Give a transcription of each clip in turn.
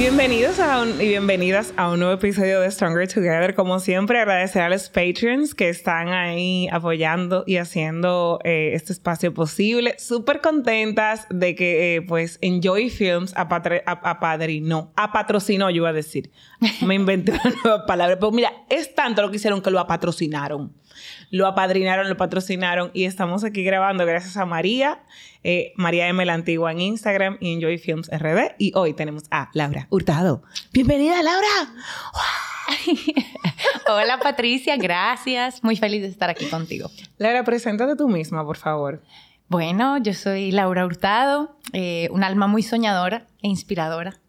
Bienvenidos y bienvenidas a un nuevo episodio de Stronger Together. Como siempre, agradecer a los Patreons que están ahí apoyando y haciendo eh, este espacio posible. Súper contentas de que, eh, pues, Enjoy Films apatre- ap- apadrinó, apatrocinó, yo iba a decir. Me inventé una nueva palabra. Pero mira, es tanto lo que hicieron que lo apatrocinaron. Lo apadrinaron, lo patrocinaron y estamos aquí grabando gracias a María, eh, María M. la Antigua en Instagram y Enjoy Films RD. Y hoy tenemos a Laura Hurtado. Bienvenida, Laura. Hola Patricia, gracias. Muy feliz de estar aquí contigo. Laura, preséntate tú misma, por favor. Bueno, yo soy Laura Hurtado, eh, un alma muy soñadora e inspiradora.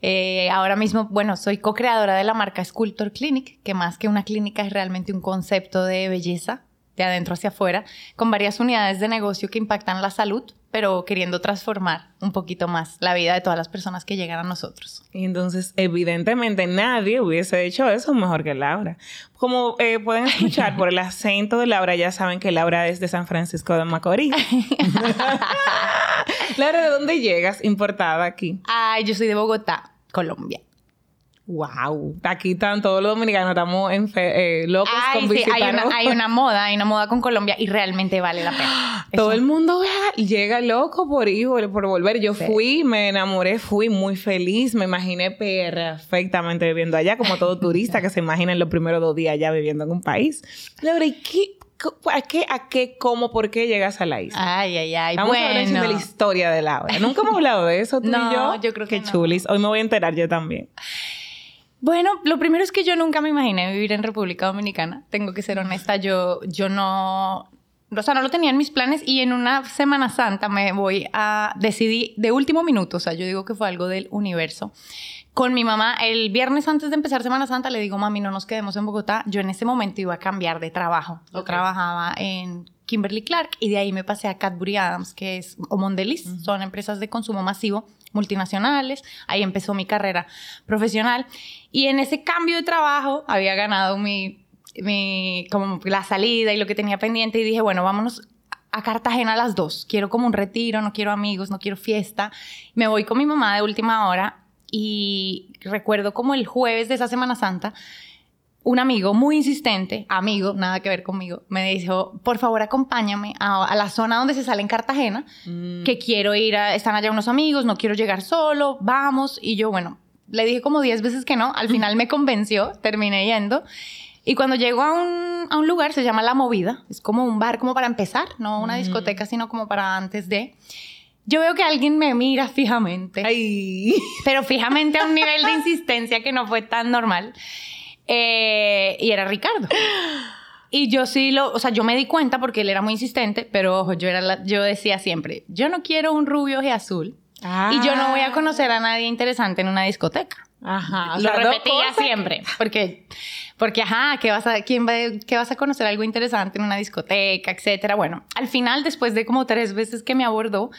Eh, ahora mismo, bueno, soy co-creadora de la marca Sculptor Clinic, que más que una clínica es realmente un concepto de belleza de adentro hacia afuera, con varias unidades de negocio que impactan la salud, pero queriendo transformar un poquito más la vida de todas las personas que llegan a nosotros. Y entonces, evidentemente, nadie hubiese hecho eso mejor que Laura. Como eh, pueden escuchar por el acento de Laura, ya saben que Laura es de San Francisco de Macorís. Laura, ¿de dónde llegas importada aquí? Ay, yo soy de Bogotá, Colombia. Wow, aquí están todos los dominicanos, estamos en fe- eh, locos Ay, con sí, hay una, hay una moda, hay una moda con Colombia y realmente vale la pena. Todo el mundo llega loco por ir, por, volver. Yo Sí. fui, me enamoré, fui muy feliz, me imaginé perfectamente viviendo allá, como todo turista que se imagina en los primeros dos días ya viviendo en un país. Laura, ¿y qué, a qué, a qué, cómo, por qué llegas a la isla? Ay, ay, ay. Vamos a hablar bueno. de la historia de Laura. Nunca hemos hablado de eso, tú No, y yo. yo creo que Qué no. chulis. Hoy me voy a enterar yo también. Bueno, lo primero es que yo nunca me imaginé vivir en República Dominicana. Tengo que ser honesta, yo, yo no... O sea, no lo tenía en mis planes y en una Semana Santa me voy a... Decidí de último minuto, o sea, yo digo que fue algo del universo. Con mi mamá, el viernes antes de empezar Semana Santa, le digo, mami, no nos quedemos en Bogotá. Yo en ese momento iba a cambiar de trabajo. Yo trabajaba en Kimberly Clark y de ahí me pasé a Cadbury Adams, que es, o Mondelez, son empresas de consumo masivo multinacionales. Ahí empezó mi carrera profesional. Y en ese cambio de trabajo había ganado mi, mi, como la salida y lo que tenía pendiente y dije, bueno, vámonos a Cartagena a las dos. Quiero como un retiro, no quiero amigos, no quiero fiesta. Me voy con mi mamá de última hora y recuerdo como el jueves de esa Semana Santa, un amigo muy insistente, amigo, nada que ver conmigo, me dijo, por favor acompáñame a, a la zona donde se sale en Cartagena, Mm. que quiero ir a, están allá unos amigos, no quiero llegar solo, vamos. Y yo, bueno, le dije como 10 veces que no, al final me convenció, terminé yendo. Y cuando llego a un, a un lugar, se llama La Movida, es como un bar como para empezar, no una Mm. discoteca, sino como para antes de... Yo veo que alguien me mira fijamente Ay. pero fijamente a un nivel de insistencia que no fue tan normal. Eh, y era Ricardo. Y yo sí lo, o sea, yo me di cuenta porque él era muy insistente, pero ojo, yo, era la- yo decía siempre, yo no quiero un rubio y azul. Y yo no voy a conocer a nadie interesante en una discoteca. Ajá. o lo sea, dos repetía siempre, porque, porque ajá, ¿qué vas, a, quién va, ¿qué vas a conocer algo interesante en una discoteca, etcétera? Bueno, al final, después de como tres veces que me abordó,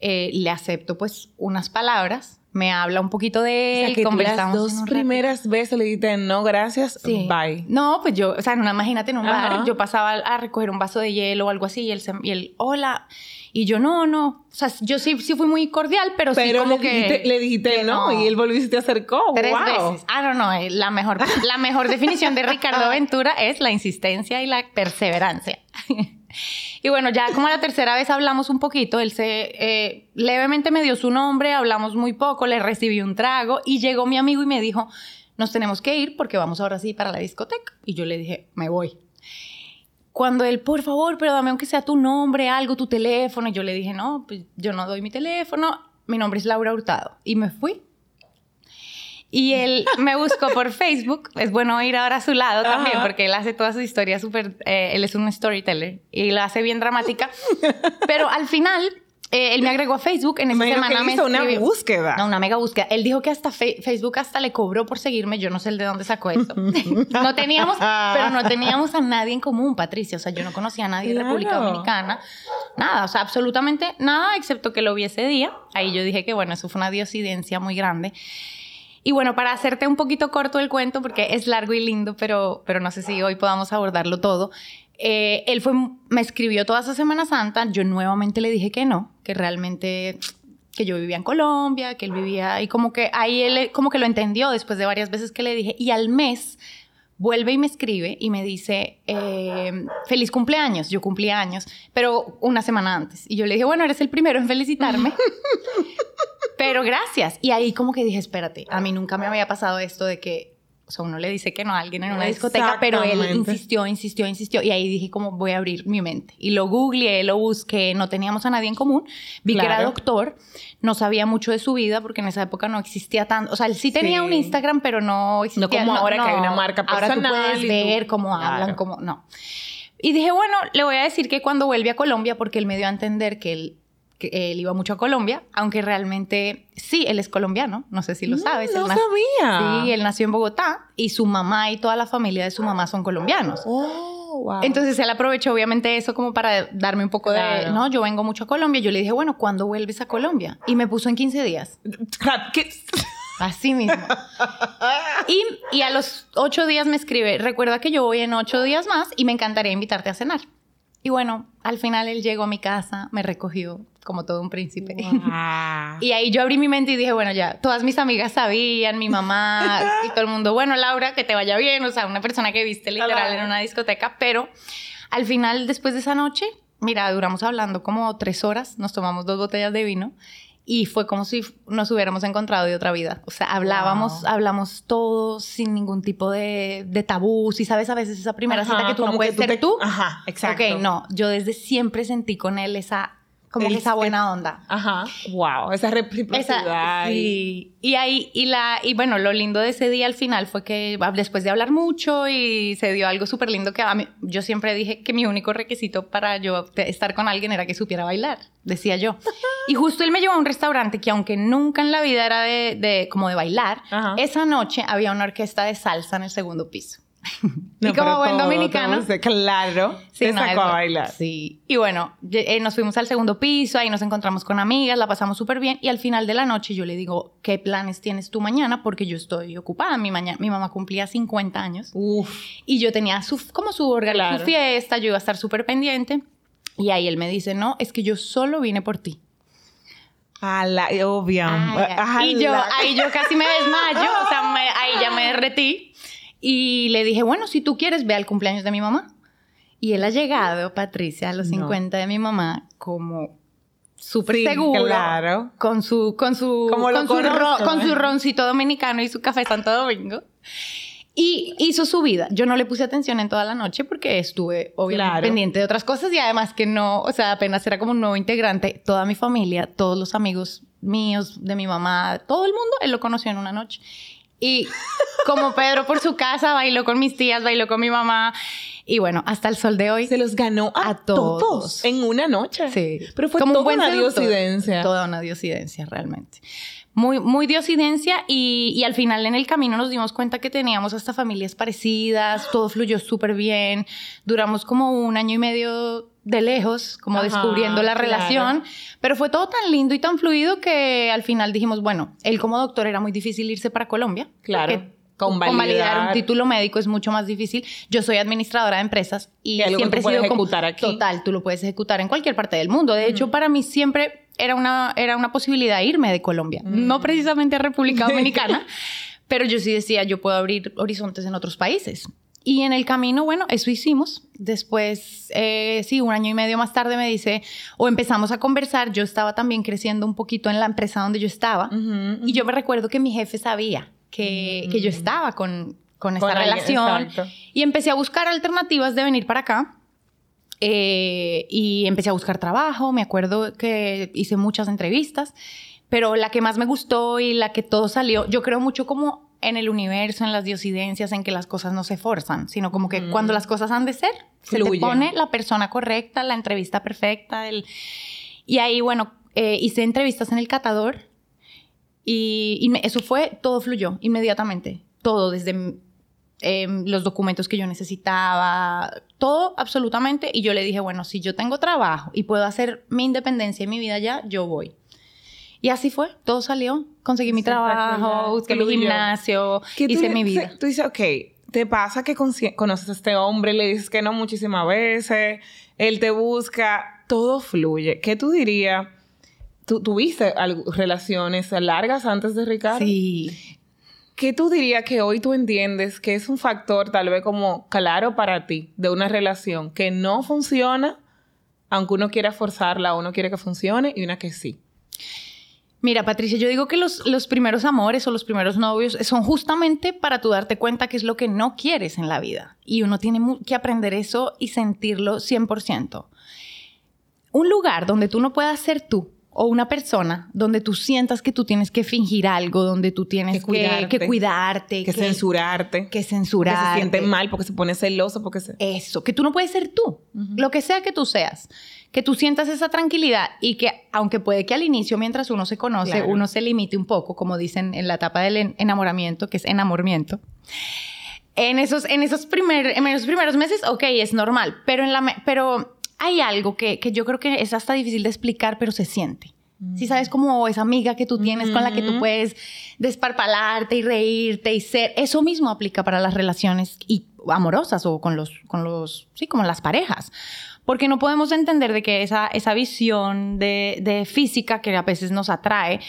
eh, le acepto pues unas palabras, me habla un poquito de O sea, él, que tú las conversamos dos primeras veces le dijiste no, gracias, Sí. bye. No, pues yo, o sea, una, imagínate en un Ajá. bar, yo pasaba a recoger un vaso de hielo o algo así y él, se- y él hola. Y yo, no, no. O sea, yo sí, sí fui muy cordial, pero, sí Pero como le que... dijiste, le dijiste que no, y él volvió y se te acercó. Tres wow. veces. Ah, no, no. eh, La mejor, la mejor definición de Ricardo Ventura es la insistencia y la perseverancia. y bueno, ya como la tercera vez hablamos un poquito, él se eh, levemente me dio su nombre, hablamos muy poco, le recibí un trago y llegó mi amigo y me dijo, nos tenemos que ir porque vamos ahora sí para la discoteca. Y yo le dije, me voy. Cuando él, por favor, pero dame aunque sea tu nombre, algo, tu teléfono. Y yo le dije, no, pues yo no doy mi teléfono. Mi nombre es Laura Hurtado. Y me fui. Y él me buscó por Facebook. Es bueno ir ahora a su lado también, Ajá. porque él hace toda su historia súper. eh, él es un storyteller y la hace bien dramática. Pero al final, eh, él me agregó a Facebook. En esa que semana me hizo una escribió- búsqueda. No, una mega búsqueda. Él dijo que hasta fe- Facebook hasta le cobró por seguirme. Yo no sé el de dónde sacó eso. no teníamos, pero no teníamos a nadie en común, Patricia. O sea, yo no conocía a nadie de Claro. República Dominicana. Nada, o sea, absolutamente nada, excepto que lo vi ese día. Ahí yo dije que, bueno, eso fue una diosidencia muy grande. Y bueno, para hacerte un poquito corto el cuento, porque es largo y lindo, pero, pero no sé si hoy podamos abordarlo todo. eh, él fue, me escribió toda esa Semana Santa, yo nuevamente le dije que no, que realmente que yo vivía en Colombia, que él vivía, y como que ahí él como que lo entendió después de varias veces que le dije, y al mes vuelve y me escribe y me dice, eh, feliz cumpleaños, yo cumplí años, pero una semana antes. Y yo le dije, bueno, eres el primero en felicitarme. pero gracias. Y ahí como que dije, espérate, a mí nunca me había pasado esto de que o sea, uno le dice que no a alguien en una discoteca, pero él insistió, insistió, insistió. Y ahí dije, como voy a abrir mi mente. Y lo googleé, lo busqué, no teníamos a nadie en común. Vi que era doctor, no sabía mucho de su vida porque en esa época no existía tanto. O sea, él sí tenía un Instagram, pero no existía. No como ahora que hay una marca personal. Ahora tú puedes ver cómo hablan, cómo. No. Y dije, bueno, le voy a decir que cuando vuelve a Colombia, porque él me dio a entender que él que él iba mucho a Colombia, aunque realmente sí, él es colombiano, no sé si lo sabes. No, sabía. Sí, él nació en Bogotá y su mamá y toda la familia de su mamá son colombianos. Oh, wow. Entonces él aprovechó obviamente eso como para darme un poco de, no, yo vengo mucho a Colombia. Yo le dije, bueno, ¿cuándo vuelves a Colombia? Y me puso en 15 días. ¿Qué? Así mismo. y, y a los ocho días me escribe, recuerda que yo voy en ocho días más y me encantaría invitarte a cenar. Y bueno, al final él llegó a mi casa, me recogió, como todo un príncipe. y ahí yo abrí mi mente y dije, bueno, ya, todas mis amigas sabían, mi mamá y todo el mundo, bueno, Laura, que te vaya bien, o sea, una persona que viste literal en una discoteca, pero al final, después de esa noche, mira, duramos hablando como tres horas, nos tomamos dos botellas de vino y fue como si nos hubiéramos encontrado de otra vida. O sea, hablábamos, hablamos todos sin ningún tipo de, de tabú. Si sabes a veces esa primera cita que tú no puedes ser tú. Ajá, exacto. Ok, no, yo desde siempre sentí con él esa como esa buena onda. Ajá. Wow, esa reciprocidad. sí. Y ahí, y la, y bueno, lo lindo de ese día al final fue que después de hablar mucho y se dio algo súper lindo que a mí, yo siempre dije que mi único requisito para yo estar con alguien era que supiera bailar, decía yo. Y justo él me llevó a un restaurante que aunque nunca en la vida era de, de como de bailar, esa noche había una orquesta de salsa en el segundo piso. y como buen dominicano. claro, sí, sacó a bailar. Sí. Y bueno, eh, nos fuimos al segundo piso, ahí nos encontramos con amigas, la pasamos súper bien. Y al final de la noche yo le digo, ¿qué planes tienes tú mañana? Porque yo estoy ocupada. Mi, mañana, mi mamá cumplía 50 años. Y yo tenía su, como su, su fiesta, yo iba a estar súper pendiente. Y ahí él me dice, no, es que yo solo vine por ti. A la, obvio. y yo, ahí yo casi me desmayo, o sea, ahí ya me derretí. Y le dije, bueno, si tú quieres, ve al cumpleaños de mi mamá. Y él ha llegado, Patricia, a los 50 de mi mamá, como súper seguro. Claro. Con su, con su, con, su con su roncito dominicano y su café Santo Domingo. Y hizo su vida. Yo no le puse atención en toda la noche porque estuve obviamente pendiente de otras cosas y además que no, o sea, apenas era como un nuevo integrante. Toda mi familia, todos los amigos míos, de mi mamá, todo el mundo, él lo conoció en una noche. Y como Pedro por su casa, bailó con mis tías, bailó con mi mamá. Y bueno, hasta el sol de hoy. Se los ganó a, todos. En una noche. Sí. Pero fue como una diosidencia. Toda una diosidencia, realmente. Muy, muy diosidencia y, y, al final en el camino nos dimos cuenta que teníamos hasta familias parecidas, todo fluyó súper bien, duramos como un año y medio de lejos, como descubriendo la relación, pero fue todo tan lindo y tan fluido que al final dijimos, bueno, él como doctor era muy difícil irse para Colombia. Claro. Con validar. un título médico es mucho más difícil. Yo soy administradora de empresas y siempre he sido ejecutar aquí. Total, tú lo puedes ejecutar en cualquier parte del mundo. De hecho, para mí siempre era una, era una posibilidad irme de Colombia, no precisamente a República Dominicana, pero yo sí decía, yo puedo abrir horizontes en otros países. Y en el camino, bueno, eso hicimos. Después, eh, sí, un año y medio más tarde me dice, o empezamos a conversar, yo estaba también creciendo un poquito en la empresa donde yo estaba. Y yo me recuerdo que mi jefe sabía que, que yo estaba con, con esta relación. y empecé a buscar alternativas de venir para acá. Eh, y empecé a buscar trabajo. Me acuerdo que hice muchas entrevistas, pero la que más me gustó y la que todo salió, yo creo mucho como en el universo, en las diosidencias, en que las cosas no se forzan, sino como que cuando las cosas han de ser, se te pone la persona correcta, la entrevista perfecta. El... Y ahí, bueno, eh, hice entrevistas en el catador y, eso fue, todo fluyó inmediatamente. Todo, desde em, los documentos que yo necesitaba, todo absolutamente. Y yo le dije, bueno, si yo tengo trabajo y puedo hacer mi independencia en mi vida ya, yo voy. Y así fue, todo salió. Conseguí mi trabajo, busqué mi gimnasio, hice mi vida. Tú dices, ok, te pasa que conoces a este hombre, le dices que no muchísimas veces, él te busca, todo fluye. ¿Qué tú dirías? tú tuviste relaciones largas antes de Ricardo. Sí. ¿Qué tú dirías que hoy tú entiendes que es un factor tal vez como claro para ti de una relación que no funciona, aunque uno quiera forzarla o uno quiere que funcione, y una que sí? Mira, Patricia, yo digo que los, los, primeros amores o los primeros novios son justamente para tú darte cuenta qué es lo que no quieres en la vida. Y uno tiene que aprender eso y sentirlo 100%. Un lugar donde tú no puedas ser tú, o una persona donde tú sientas que tú tienes que fingir algo, donde tú tienes que cuidarte, que, cuidarte, que, censurarte, que censurarte, que se siente mal porque se pone celoso, porque se... Eso, que tú no puedes ser tú, lo que sea que tú seas, que tú sientas esa tranquilidad y que aunque puede que al inicio mientras uno se conoce, uno se limite un poco, como dicen en la etapa del enamoramiento, que es enamoramiento. En esos, en esos, primer, en esos primeros meses, ok, es normal, pero, en la, pero hay algo que, yo creo que es hasta difícil de explicar, pero se siente. Si sí sabes como esa amiga que tú tienes con la que tú puedes desparpalarte y reírte y ser, eso mismo aplica para las relaciones y amorosas o con los, con los, sí, como las parejas. Porque no podemos entender de que esa, esa visión de, de física que a veces nos atrae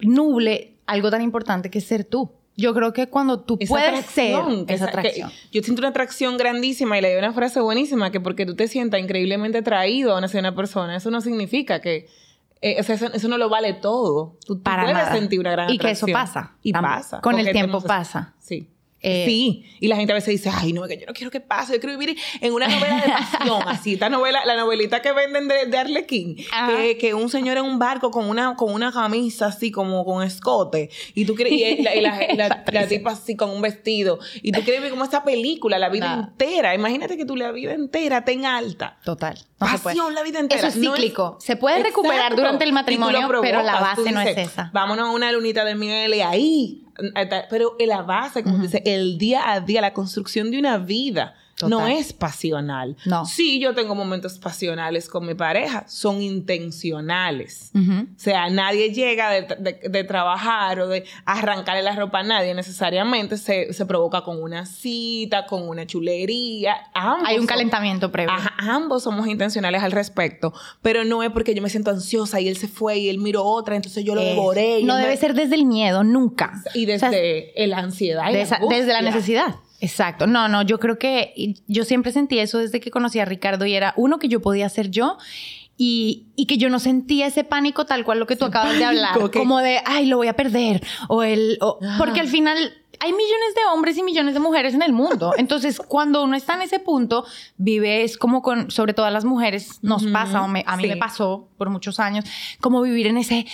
nuble algo tan importante que es ser tú. Yo creo que cuando tú puedes ser esa, atracción. yo siento una atracción grandísima y le doy una frase buenísima que porque tú te sientas increíblemente atraído a una, persona, eso no significa que eh, eso, no lo vale todo. Tú, Para puedes nada. sentir una gran atracción. Y que eso pasa. Y pasa. Con el tiempo pasa. Sí. Eh, sí, y la gente a veces dice, ay, no, que yo no quiero que pase, yo quiero vivir en una novela de pasión, así, esta novela, la novelita que venden de, de Arlequín, que, que, un señor en un barco con una, con una camisa así como con escote, y tú quieres, y la, la, tipa así con un vestido, y tú quieres vivir como esta película la vida entera, imagínate que tú la vida entera ten alta. Total. No pasión la vida entera. Eso es cíclico. se puede recuperar durante el matrimonio, pero la base no es esa. Vámonos a una lunita de miel y ahí pero la base, como dice, el día a día, la construcción de una vida. No es pasional. No. Sí, yo tengo momentos pasionales con mi pareja, son intencionales. O sea, nadie llega de, trabajar o de arrancarle la ropa a nadie, necesariamente se, provoca con una cita, con una chulería. Hay un calentamiento previo. ambos somos intencionales al respecto, pero no es porque yo me siento ansiosa y él se fue y él miró otra, entonces yo lo devoré. no debe ser desde el miedo, nunca. Y desde la ansiedad. Y desde la necesidad. Exacto. No, no, yo creo que yo siempre sentí eso desde que conocí a Ricardo y era uno que yo podía ser yo y, que yo no sentía ese pánico tal cual lo que tú acabas de hablar, como de, ay, lo voy a perder, o el, porque al final hay millones de hombres y millones de mujeres en el mundo. Entonces, cuando uno está en ese punto, vives como con, sobre todo a las mujeres, nos pasa, o a mí me pasó por muchos años, como vivir en ese,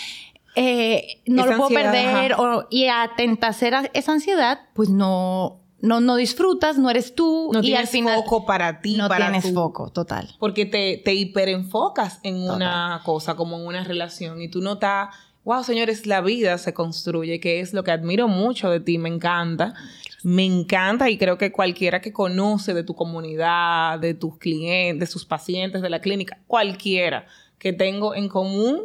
eh, no lo puedo perder, o, y atenta a esa ansiedad, pues no, no, no disfrutas, no eres tú. No y tienes al final, foco para ti. No para tienes foco, total. Porque te, te hiperenfocas en una cosa, como en una relación, y tú no estás, wow, señores, la vida se construye, que es lo que admiro mucho de ti, me encanta. Me encanta y creo que cualquiera que conoce de tu comunidad, de tus clientes, de sus pacientes de la clínica, cualquiera que tengo en común,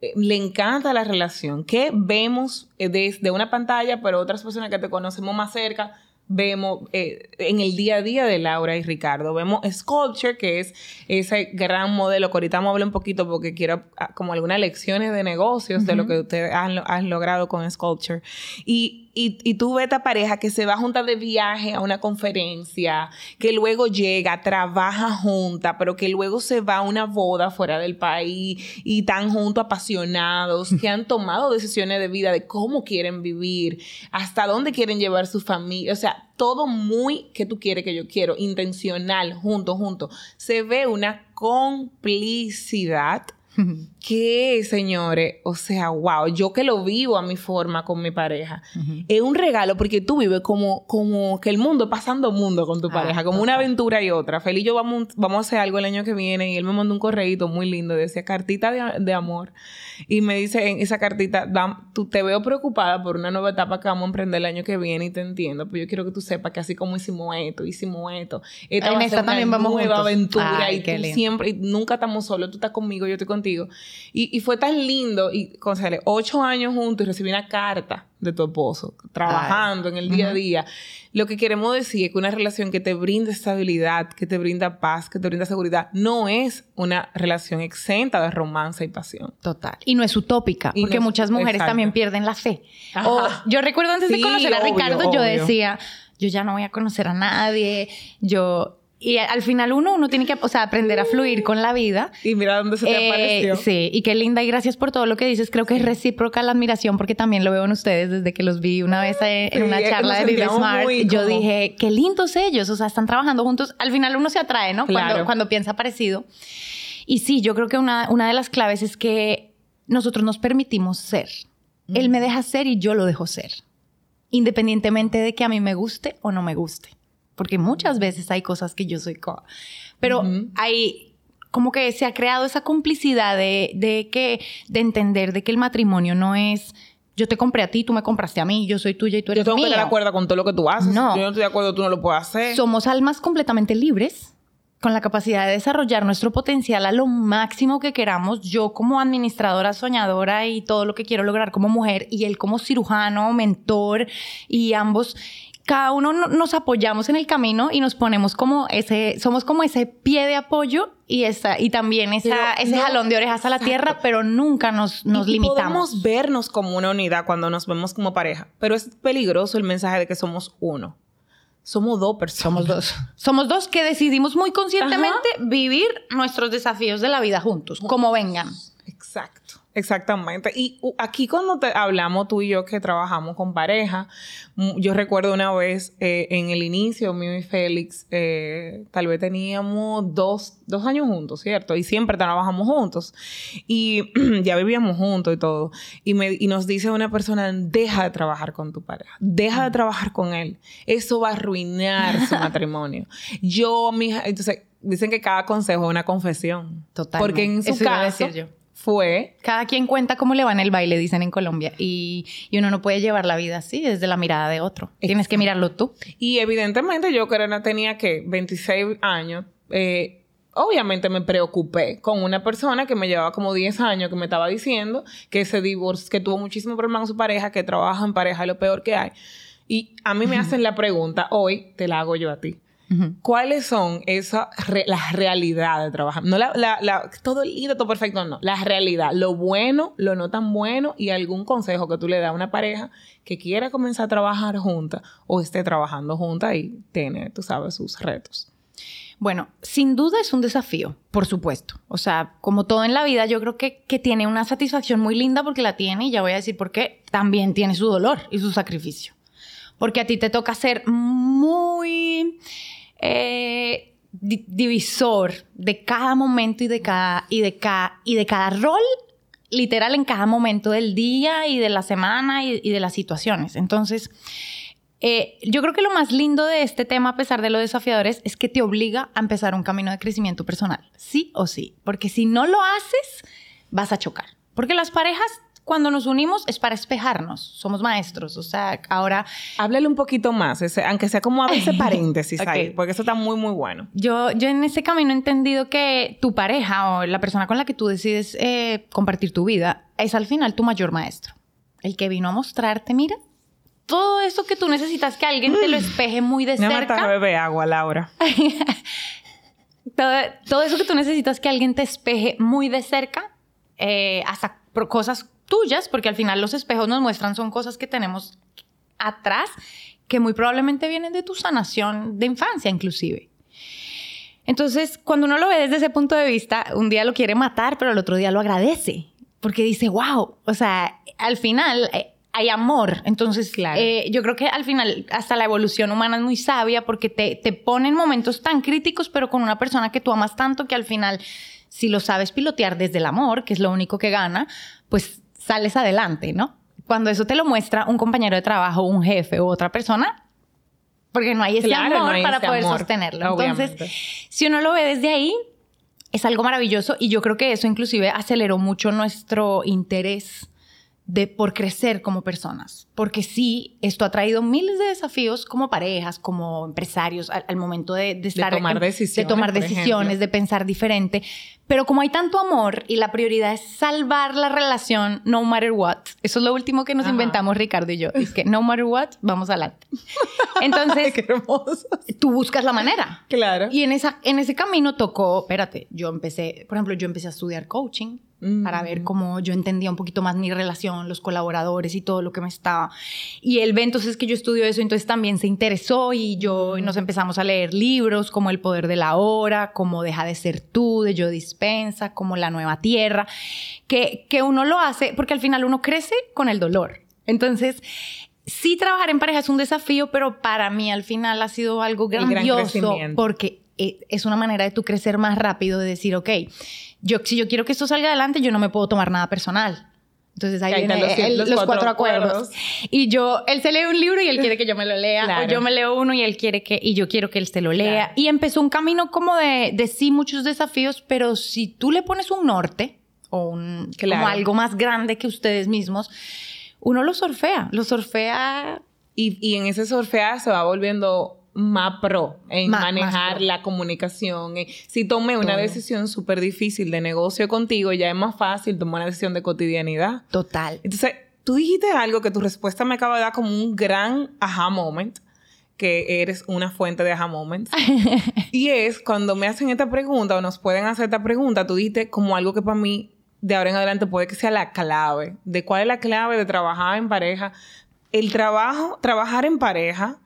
eh, le encanta la relación. Que vemos eh, desde una pantalla, pero otras personas que te conocemos más cerca, vemos eh, en el día a día de Laura y Ricardo. Vemos Sculpture, que es ese gran modelo, que ahorita vamos a hablar un poquito porque quiero ah, como algunas lecciones de negocios de lo que ustedes han, han logrado con Sculpture. Y y, y, tú ves esta pareja que se va junta de viaje a una conferencia, que luego llega, trabaja junta, pero que luego se va a una boda fuera del país y están juntos apasionados, que han tomado decisiones de vida de cómo quieren vivir, hasta dónde quieren llevar su familia, o sea, todo muy que tú quieres que yo quiero, intencional, junto, junto. Se ve una complicidad que, señores, o sea, wow, yo que lo vivo a mi forma con mi pareja, es un regalo porque tú vives como, como que el mundo, pasando mundo con tu ah, pareja, como una aventura y otra. Feliz yo vamos, vamos a hacer algo el año que viene y él me mandó un correíto muy lindo, decía cartita de, amor. Y me dice en esa cartita, tú te veo preocupada por una nueva etapa que vamos a emprender el año que viene y te entiendo, pero yo quiero que tú sepas que así como hicimos esto, hicimos esto, esta en esta también vamos nueva aventura y tú siempre, y nunca estamos solos, tú estás conmigo, yo estoy contigo contigo. Y, fue tan lindo, y, con ocho años juntos y recibí una carta de tu esposo, trabajando en el día a día. Lo que queremos decir es que una relación que te brinda estabilidad, que te brinda paz, que te brinda seguridad, no es una relación exenta de romance y pasión. Total. Y no es utópica, porque muchas mujeres también pierden la fe. yo recuerdo antes de conocer a Ricardo, yo decía, yo ya no voy a conocer a nadie, yo y al final uno, uno tiene que, o sea, aprender a fluir con la vida. Y mira dónde se te eh, apareció. Sí, y qué linda y gracias por todo lo que dices. Creo que es recíproca la admiración porque también lo veo en ustedes desde que los vi una vez en, una charla de Vive Smart. Yo dije, qué lindos ellos, o sea, están trabajando juntos. Al final uno se atrae, ¿no? Cuando, cuando piensa parecido. Y sí, yo creo que una, una de las claves es que nosotros nos permitimos ser. Él me deja ser y yo lo dejo ser. Independientemente de que a mí me guste o no me guste porque muchas veces hay cosas que yo soy co pero hay como que se ha creado esa complicidad de, de, que de entender de que el matrimonio no es yo te compré a ti, tú me compraste a mí, yo soy tuya y tú eres Yo tengo que estar de acuerdo con todo lo que tú haces. No. Yo no estoy de acuerdo, tú no lo puedes hacer. Somos almas completamente libres con la capacidad de desarrollar nuestro potencial a lo máximo que queramos, yo como administradora, soñadora y todo lo que quiero lograr como mujer, y él como cirujano, mentor, y ambos cada uno nos apoyamos en el camino y nos ponemos como ese, somos como ese pie de apoyo y esa, y también esa, ese jalón de orejas a la tierra, pero nunca nos, nos limitamos. Podemos vernos como una unidad cuando nos vemos como pareja, pero es peligroso el mensaje de que somos uno. Somos dos personas. Somos dos. Somos dos que decidimos muy conscientemente vivir nuestros desafíos de la vida juntos, como vengan. Exacto. Exactamente. Y aquí cuando te hablamos tú y yo que trabajamos con pareja, yo recuerdo una vez eh, en el inicio, mío y Félix, eh, tal vez teníamos dos, dos, años juntos, ¿cierto? Y siempre trabajamos juntos. Y ya vivíamos juntos y todo. Y, me, y nos dice una persona, deja de trabajar con tu pareja, deja de trabajar con él. Eso va a arruinar su matrimonio. Yo, mija, entonces dicen que cada consejo es una confesión. Total. Porque en su caso... Decir yo fue... Cada quien cuenta cómo le va en el baile, dicen en Colombia. Y, uno no puede llevar la vida así, desde la mirada de otro. Tienes que mirarlo tú. Y evidentemente yo que tenía que 26 años. Eh, obviamente me preocupé con una persona que me llevaba como 10 años, que me estaba diciendo que ese divorcio, que tuvo muchísimo problema con su pareja, que trabaja en pareja, lo peor que hay. Y a mí me hacen la pregunta, hoy te la hago yo a ti. ¿Cuáles son esas las realidades de trabajar? No la, la, todo lindo, todo perfecto, no. La realidad, lo bueno, lo no tan bueno y algún consejo que tú le das a una pareja que quiera comenzar a trabajar junta o esté trabajando junta y tiene, tú sabes, sus retos. Bueno, sin duda es un desafío, por supuesto. O sea, como todo en la vida, yo creo que, que tiene una satisfacción muy linda porque la tiene y ya voy a decir por qué. También tiene su dolor y su sacrificio. Porque a ti te toca ser muy eh, divisor de cada momento y de cada, y, de y de cada rol literal en cada momento del día y de la semana y, de las situaciones. Entonces, eh, yo creo que lo más lindo de este tema, a pesar de lo desafiadores, es que te obliga a empezar un camino de crecimiento personal, sí o sí, porque si no lo haces, vas a chocar. Porque las parejas cuando nos unimos es para espejarnos. Somos maestros. O sea, ahora. Háblale un poquito más, aunque sea como a veces paréntesis ahí, porque eso está muy, muy bueno. Yo, yo en ese camino he entendido que tu pareja o la persona con la que tú decides eh, compartir tu vida es al final tu mayor maestro. El que vino a mostrarte, mira, todo eso que tú necesitas que alguien te lo espeje muy de cerca. cerca. bebe agua, Laura. todo, todo, eso que tú necesitas que alguien te espeje muy de cerca, eh, hasta cosas tuyas, porque al final los espejos nos muestran son cosas que tenemos atrás que muy probablemente vienen de tu sanación de infancia inclusive. Entonces, cuando uno lo ve desde ese punto de vista, un día lo quiere matar, pero el otro día lo agradece, porque dice, wow, o sea, al final eh, hay amor. Entonces, claro. Eh, yo creo que al final hasta la evolución humana es muy sabia porque te, te pone en momentos tan críticos, pero con una persona que tú amas tanto que al final, si lo sabes pilotear desde el amor, que es lo único que gana, pues sales adelante, ¿no? Cuando eso te lo muestra un compañero de trabajo, un jefe u otra persona, porque no hay ese amor para poder sostenerlo. Entonces, si uno lo ve desde ahí, es algo maravilloso y yo creo que eso inclusive aceleró mucho nuestro interés de por crecer como personas, porque sí, esto ha traído miles de desafíos como parejas, como empresarios, al, momento de, de estar tomar decisiones, de tomar decisiones, de pensar diferente, pero como hay tanto amor y la prioridad es salvar la relación no matter what, eso es lo último que nos inventamos Ricardo y yo, es que no matter what, vamos adelante. Entonces, Qué hermoso. tú buscas la manera. Claro. Y en, esa, en ese camino tocó, espérate, yo empecé, por ejemplo, yo empecé a estudiar coaching para ver cómo yo entendía un poquito más mi relación, los colaboradores y todo lo que me estaba. Y él ve entonces que yo estudio eso, entonces también se interesó y yo nos empezamos a leer libros como El poder de la hora, como Deja de ser tú, de Yo Dispensa, como La nueva tierra, que, que uno lo hace porque al final uno crece con el dolor. Entonces, sí trabajar en pareja es un desafío, pero para mí al final ha sido algo grandioso porque eh, es una manera de tú crecer más rápido, de decir, ok, yo, si yo quiero que esto salga adelante, yo no me puedo tomar nada personal. Entonces ahí, vienen los, cuatro, acuerdos. Y yo, él se lee un libro y él quiere que yo me lo lea, o yo me leo uno y él quiere que, y yo quiero que él se lo lea. Y empezó un camino como de, de sí muchos desafíos, pero si tú le pones un norte, o un, como algo más grande que ustedes mismos, uno lo surfea, lo surfea. Y, y en ese surfear se va volviendo más pro en manejar la comunicación. Eh, si tomé una decisión súper difícil de negocio contigo, ya es más fácil tomar una decisión de cotidianidad. Total. Entonces, tú dijiste algo que tu respuesta me acaba de dar como un gran aha moment que eres una fuente de aha moments. y es cuando me hacen esta pregunta o nos pueden hacer esta pregunta, tú dijiste como algo que para mí de ahora en adelante puede que sea la clave. ¿De cuál es la clave de trabajar en pareja? El trabajo, trabajar en pareja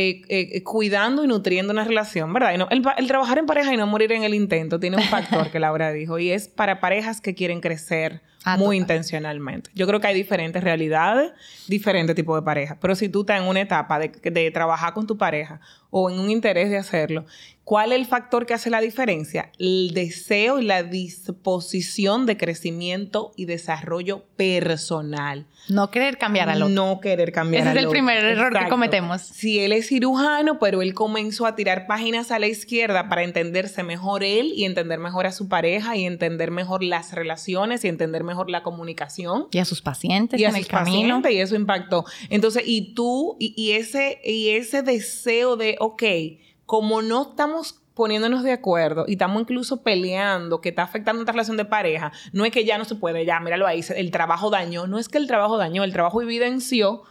eh, eh, cuidando y nutriendo una relación, ¿verdad? el, trabajar en pareja y no morir en el intento tiene un factor que Laura dijo y es para parejas que quieren crecer ah, muy intencionalmente. Yo creo que hay diferentes realidades, diferentes tipos de parejas, pero si tú estás en una etapa de, de trabajar con tu pareja o en un interés de hacerlo, ¿cuál es el factor que hace la diferencia? El deseo y la disposición de crecimiento y desarrollo personal. No querer cambiar al otro. No querer cambiar Ese es el primer error que cometemos. Si él es cirujano, pero él comenzó a tirar páginas a la izquierda para entenderse mejor él y entender mejor a su pareja y entender mejor las relaciones y entender mejor la comunicación. Y a sus pacientes y en a el camino. y eso impactó. Entonces, y tú, y, ese, y ese deseo de, ok, como no estamos poniéndonos de acuerdo y estamos incluso peleando que está afectando nuestra relación de pareja, no es que ya no se puede, ya, míralo ahí, el trabajo dañó, no es que el trabajo dañó, el trabajo evidenció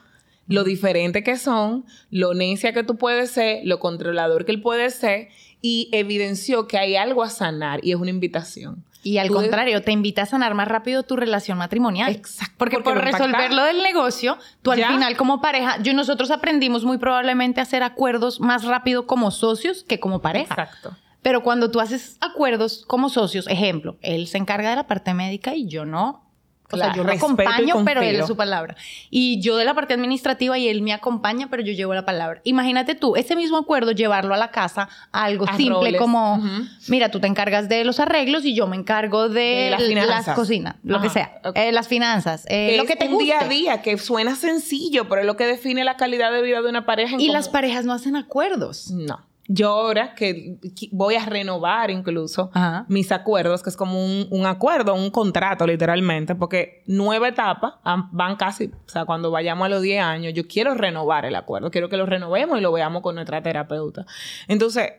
lo diferente que son, lo necia que tú puedes ser, lo controlador que él puede ser y evidenció que hay algo a sanar y es una invitación. Y al contrario, te invita a sanar más rápido tu relación matrimonial. Exacto. Porque, por resolver lo del negocio, tú al final como pareja, yo y nosotros aprendimos muy probablemente a hacer acuerdos más rápido como socios que como pareja. Exacto. Pero cuando tú haces acuerdos como socios, ejemplo, él se encarga de la parte médica y yo no, o sea, yo lo acompaño, pero él es su palabra. Y yo de la parte administrativa y él me acompaña, pero yo llevo la palabra. Imagínate tú, ese mismo acuerdo, llevarlo a la casa algo simple como, mira, tú te encargas de los arreglos y yo me encargo de, las, cocinas, lo que sea. Eh, las finanzas, eh, lo que te un día a día, que suena sencillo, pero es lo que define la calidad de vida de una pareja. y las parejas no hacen acuerdos. No yo ahora que voy a renovar incluso mis acuerdos, que es como un, acuerdo, un contrato literalmente, porque nueve etapas van casi, o sea, cuando vayamos a los 10 años, yo quiero renovar el acuerdo, quiero que lo renovemos y lo veamos con nuestra terapeuta. Entonces,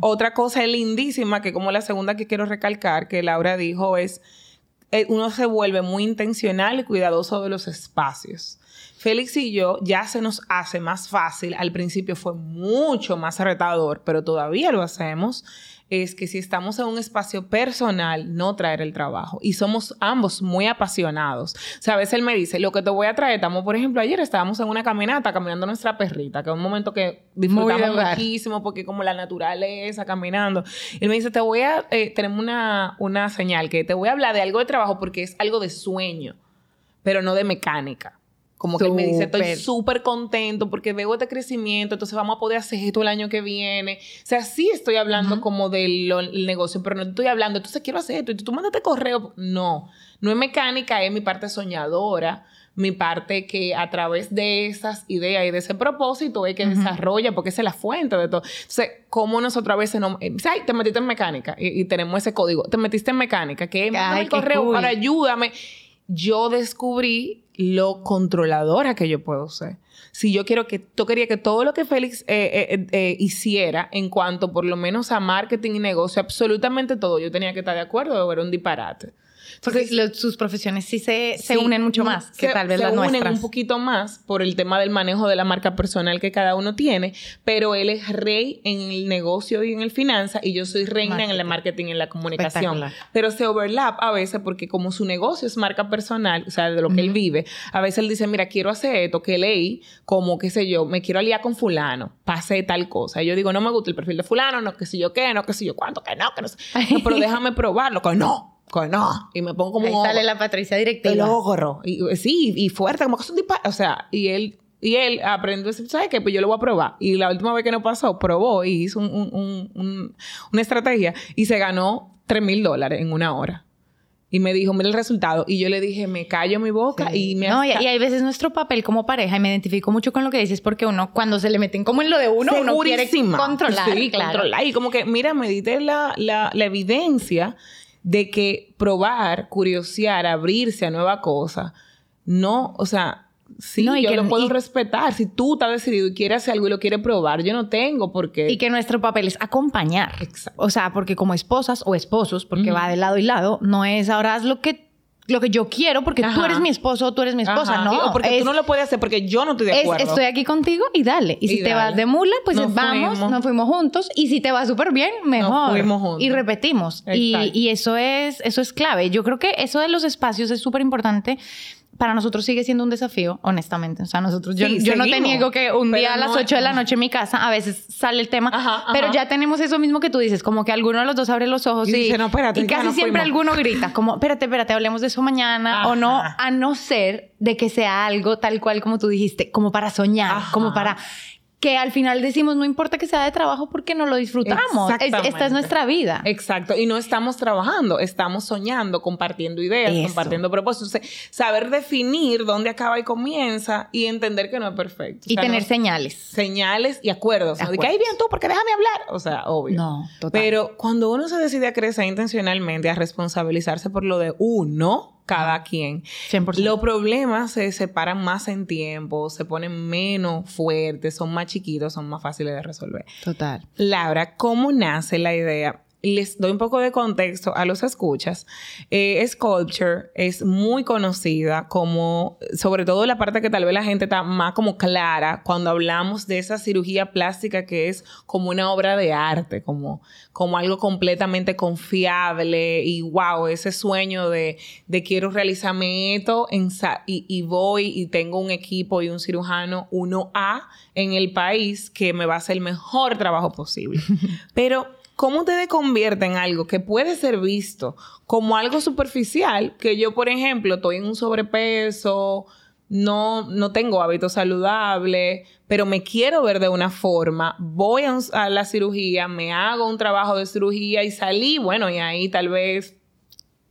otra cosa lindísima, que como la segunda que quiero recalcar, que Laura dijo, es, eh, uno se vuelve muy intencional y cuidadoso de los espacios. Félix y yo ya se nos hace más fácil, al principio fue mucho más retador, pero todavía lo hacemos, es que si estamos en un espacio personal, no traer el trabajo. Y somos ambos muy apasionados. O sea, a veces él me dice, lo que te voy a traer, estamos, por ejemplo, ayer estábamos en una caminata caminando nuestra perrita, que es un momento que disfrutamos muchísimo porque como la naturaleza, caminando. Él me dice, te voy a, eh, tenemos una, una señal que te voy a hablar de algo de trabajo porque es algo de sueño, pero no de mecánica. Como que él me dice, estoy súper contento porque veo este crecimiento, entonces vamos a poder hacer esto el año que viene. O sea, sí estoy hablando como del negocio, pero no estoy hablando, entonces quiero hacer esto, y tú mándate correo. No, no es mecánica, es mi parte soñadora, mi parte que a través de esas ideas y de ese propósito es que desarrolla, porque esa es la fuente de todo. Entonces, ¿cómo nosotros a veces no... Eh, ay, te metiste en mecánica y, tenemos ese código, te metiste en mecánica, que es el correo, para ayúdame yo descubrí lo controladora que yo puedo ser. Si yo quiero que, yo quería que todo lo que Félix eh, eh, eh, hiciera en cuanto por lo menos a marketing y negocio, absolutamente todo, yo tenía que estar de acuerdo o era un disparate. Porque sus profesiones sí se, se unen mucho más que tal vez las nuestras. Se unen un poquito más por el tema del manejo de la marca personal que cada uno tiene, pero él es rey en el negocio y en el finanza y yo soy reina en el marketing y en la comunicación. Pero se overlap a veces porque como su negocio es marca personal, o sea, de lo que él vive, a veces él dice, mira, quiero hacer esto que leí, como qué sé yo, me quiero aliar con fulano, pase tal cosa. Y yo digo, no me gusta el perfil de fulano, no qué sé yo qué, no qué sé yo cuánto, que no, que no sé. pero déjame probarlo, que no no. Y me pongo como. Ahí sale la Patricia directiva. El ogro. Y, sí, y fuerte, como que es un disparo. O sea, y él. Y él aprendió, ¿sabes qué? Pues yo lo voy a probar. Y la última vez que no pasó, probó y hizo una estrategia y se ganó 3 mil dólares en una hora. Y me dijo, mira el resultado. Y yo le dije, me callo mi boca y me... No, y, y, hay veces nuestro papel como pareja, y me identifico mucho con lo que dices, porque uno, cuando se le meten como en lo de uno, uno quiere controlar. Sí, controlar. Y como que, mira, medite la, la, la evidencia de que probar, curiosear, abrirse a nueva cosa, no, o sea, sí, yo lo puedo respetar. Si tú estás decidido y quieres hacer algo y lo quieres probar, yo no tengo por qué. Y que nuestro papel es acompañar. Exacto. O sea, porque como esposas o esposos, porque va de lado y lado, no es ahora haz lo que lo que yo quiero porque tú eres mi esposo o tú eres mi esposa, ¿no? O porque tú no lo puedes hacer porque yo no estoy de acuerdo. estoy aquí contigo y dale. Y, si te vas de mula, pues vamos, nos fuimos juntos. Y si te va súper bien, mejor. Nos fuimos juntos. Y repetimos. Y, y, eso es, eso es clave. Yo creo que eso de los espacios es súper importante para nosotros sigue siendo un desafío, honestamente. O sea, nosotros, yo, yo no te niego que un día a las 8 de la noche en mi casa a veces sale el tema, pero ya tenemos eso mismo que tú dices, como que alguno de los dos abre los ojos y, dice, no, espérate, y casi siempre alguno grita, como, espérate, espérate, hablemos de eso mañana, o no, a no ser de que sea algo tal cual como tú dijiste, como para soñar, como para que al final decimos, no importa que sea de trabajo porque no lo disfrutamos. esta es nuestra vida. Exacto. Y no estamos trabajando, estamos soñando, compartiendo ideas, compartiendo propósitos. saber definir dónde acaba y comienza y entender que no es perfecto. y tener señales. Señales y acuerdos. De que ahí bien tú, porque déjame hablar. O sea, obvio. No, total. Pero cuando uno se decide a crecer intencionalmente, a responsabilizarse por lo de uno, cada quien. 100%. Los problemas se separan más en tiempo, se ponen menos fuertes, son más chiquitos, son más fáciles de resolver. Total. Laura, ¿cómo nace la idea les doy un poco de contexto a los escuchas. Eh, Sculpture es muy conocida como, sobre todo la parte que tal vez la gente está más como clara cuando hablamos de esa cirugía plástica que es como una obra de arte, como, como algo completamente confiable y wow, ese sueño de, de quiero realizarme esto en, y, y voy y tengo un equipo y un cirujano 1A en el país que me va a hacer el mejor trabajo posible. Pero ¿cómo te convierte en algo que puede ser visto como algo superficial? Que yo, por ejemplo, estoy en un sobrepeso, no, no tengo hábitos saludables, pero me quiero ver de una forma, voy a, a, la cirugía, me hago un trabajo de cirugía y salí, bueno, y ahí tal vez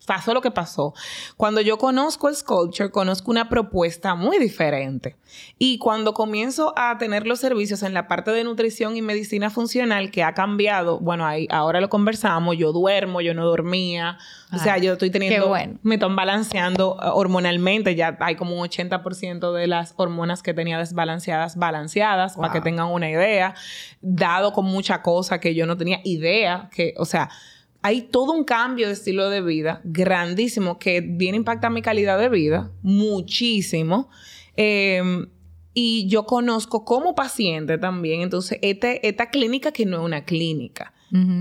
pasó lo que pasó. Cuando yo conozco el Sculpture, conozco una propuesta muy diferente. Y cuando comienzo a tener los servicios en la parte de nutrición y medicina funcional, que ha cambiado, bueno, ahí ahora lo conversamos, yo duermo, yo no dormía. o sea, yo estoy teniendo, me están balanceando uh, hormonalmente, ya hay como un 80% de las hormonas que tenía desbalanceadas, balanceadas, para que tengan una idea, dado con mucha cosa que yo no tenía idea, que, o sea, hay todo un cambio de estilo de vida grandísimo que viene a impactar mi calidad de vida muchísimo. Em, y yo conozco como paciente también, entonces, este, esta clínica que no es una clínica,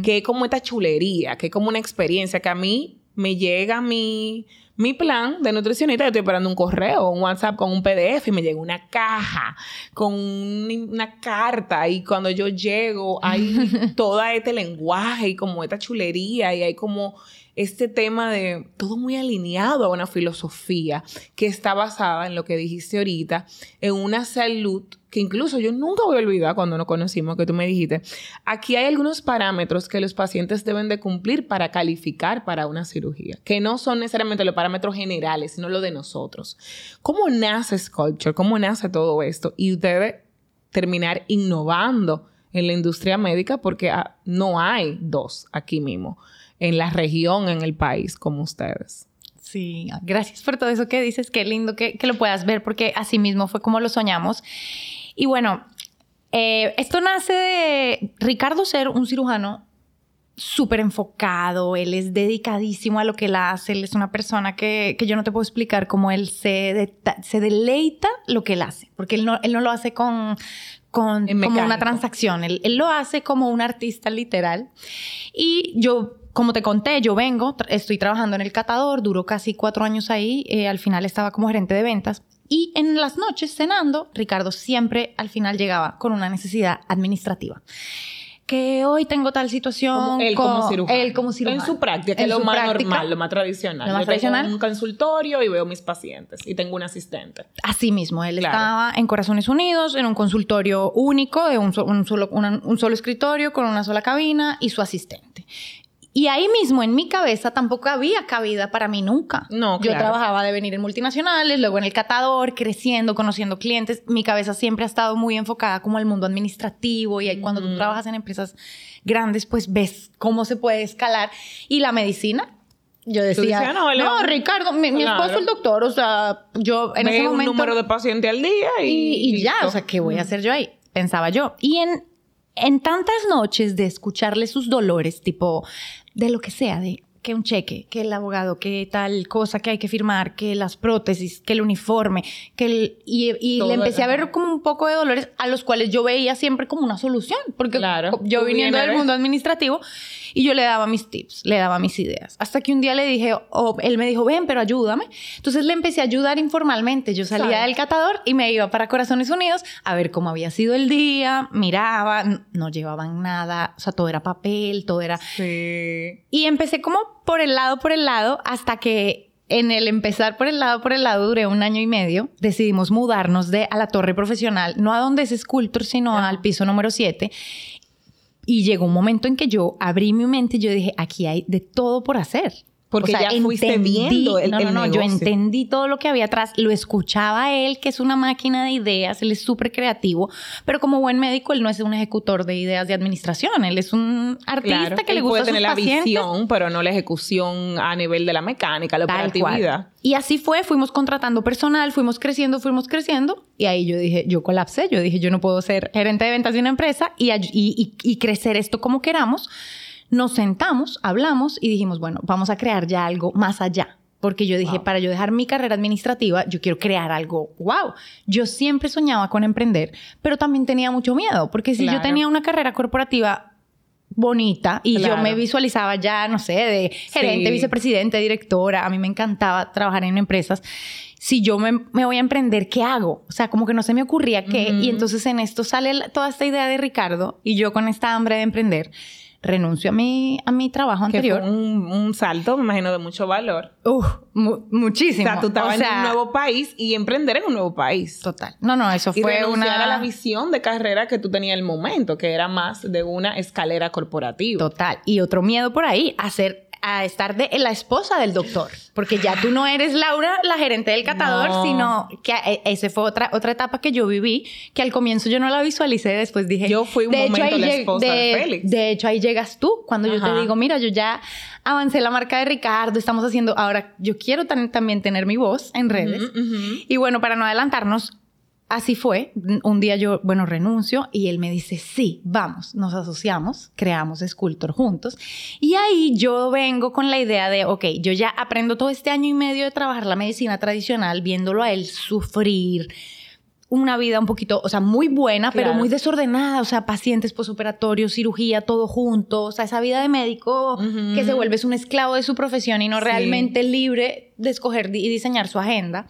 que es como esta chulería, que es como una experiencia que a mí me llega a mi mi plan de nutricionista, yo estoy esperando un correo, un WhatsApp con un PDF y me llega una caja con una carta y cuando yo llego hay todo este lenguaje y como esta chulería y hay como este tema de todo muy alineado a una filosofía que está basada en lo que dijiste ahorita, en una salud que incluso yo nunca voy a olvidar cuando nos conocimos, que tú me dijiste, aquí hay algunos parámetros que los pacientes deben de cumplir para calificar para una cirugía, que no son necesariamente los parámetros generales, sino los de nosotros. ¿Cómo nace Sculpture? ¿Cómo nace todo esto? Y debe terminar innovando en la industria médica porque ah, no hay dos aquí mismo en la región, en el país, como ustedes. Sí, gracias por todo eso que dices. Qué lindo que, que lo puedas ver porque así mismo fue como lo soñamos. Y bueno, eh, esto nace de Ricardo ser un cirujano súper enfocado, él es dedicadísimo a lo que él hace, él es una persona que, que yo no te puedo explicar cómo él se, se deleita lo que él hace, porque él no, él no lo hace con, con como una transacción, él, él, lo hace como un artista literal. Y yo, como te conté, yo vengo, estoy trabajando en el catador, duró casi cuatro años ahí, eh, al final estaba como gerente de ventas. Y en las noches cenando, Ricardo siempre al final llegaba con una necesidad administrativa que hoy tengo tal situación. Como él como, cirujano. Él como cirujano. En su práctica, que es lo más normal, lo más tradicional. Lo más Yo tradicional. Tengo un consultorio y veo mis pacientes y tengo un asistente. Así mismo, él Claro. estaba en Corazones Unidos, en un consultorio único, de un, so- un solo, una- un solo escritorio con una sola cabina y su asistente. Y ahí mismo en mi cabeza tampoco había cabida para mí nunca. No, Yo claro. trabajaba de venir en multinacionales, luego en el catador, creciendo, conociendo clientes. Mi cabeza siempre ha estado muy enfocada como al mundo administrativo y ahí cuando tú trabajas en empresas grandes, pues ves cómo se puede escalar. Y la medicina, yo decía, decías, no, no, León". Ricardo, mi, mi Claro. esposo es el doctor, o sea, yo en Ve ese un momento número de pacientes al día y, y, y ya, o sea, ¿qué voy a hacer yo ahí? Pensaba yo. Y en, en tantas noches de escucharle sus dolores, tipo, de lo que sea, de que un cheque, que el abogado, que tal cosa que hay que firmar, que las prótesis, que el uniforme, que el... Y, le empecé a ver como un poco de dolores a los cuales yo veía siempre como una solución, porque Claro. yo viniendo del de- mundo administrativo y yo le daba mis tips, le daba mis ideas. Hasta que un día le dije, o él me dijo, ven, pero ayúdame. Entonces le empecé a ayudar informalmente. Yo salía del catador y me iba para Corazones Unidos a ver cómo había sido el día, miraba, no llevaban nada, o sea, todo era papel, todo era... Sí. Y empecé como por el lado, por el lado, hasta que en el empezar por el lado, por el lado, duré un año y medio. Decidimos mudarnos de a la torre profesional, no a donde es Sculptor, sino al piso número 7. Y llegó un momento en que yo abrí mi mente y yo dije, aquí hay de todo por hacer. Porque ya fuiste viendo el- no, no, el no, yo entendí todo lo que había atrás, lo escuchaba a él, que es una máquina de ideas, él es súper creativo, pero como buen médico, él no es un ejecutor de ideas de administración, él es un artista Claro. que le gusta puede a sus tener la pacientes. visión, pero no la ejecución a nivel de la mecánica, la Tal operatividad. cual. Y así fue, fuimos contratando personal, fuimos creciendo, fuimos creciendo. Y ahí yo dije, yo colapsé, yo dije, yo no puedo ser gerente de ventas de una empresa y, y- y- y crecer esto como queramos. Nos sentamos, hablamos y dijimos, bueno, vamos a crear ya algo más allá. Porque yo dije, Wow. para yo dejar mi carrera administrativa, yo quiero crear algo. ¡Wow! Yo siempre soñaba con emprender, pero también tenía mucho miedo. Porque si yo Claro. tenía una carrera corporativa bonita y yo Claro. me visualizaba ya, no sé, de gerente, Sí. vicepresidente, directora, a mí me encantaba trabajar en empresas. Si yo me, me voy a emprender, ¿qué hago? O sea, como que no se me ocurría qué. Ujú. Y entonces en esto sale toda esta idea de Ricardo y yo con esta hambre de emprender, renuncio a mi, a mi trabajo Que anterior. fue un, un salto, me imagino, de mucho valor. Uf, mu- O muchísimo. sea, tú estabas O sea, en un nuevo país y emprender en un nuevo país. Total. No, no, eso Y fue renunciar una... a la visión de carrera que tú tenías en el momento, que era más de una escalera corporativa. Total. Y otro miedo por ahí, a ser a estar de la esposa del doctor, porque ya tú no eres Laura, la gerente del catador, No. sino que e- ese fue otra otra etapa que yo viví, que al comienzo yo no la visualicé, después dije, Yo fui un de momento ahí la esposa de Félix. De hecho ahí llegas tú, cuando yo Ajá. te digo, mira, yo ya avancé la marca de Ricardo, estamos haciendo, ahora yo quiero también tener mi voz en redes. Ujú, ujú. Y bueno, para no adelantarnos, así fue. Un día yo, bueno, renuncio y él me dice, sí, vamos, nos asociamos, creamos Sculptor juntos. Y ahí yo vengo con la idea de, ok, yo ya aprendo todo este año y medio de trabajar la medicina tradicional, viéndolo a él sufrir una vida un poquito, o sea, muy buena, pero muy desordenada, o sea, pacientes posoperatorios, cirugía, todo junto, o sea, esa vida de médico que se vuelve un esclavo de su profesión y no Sí. realmente libre de escoger y diseñar su agenda.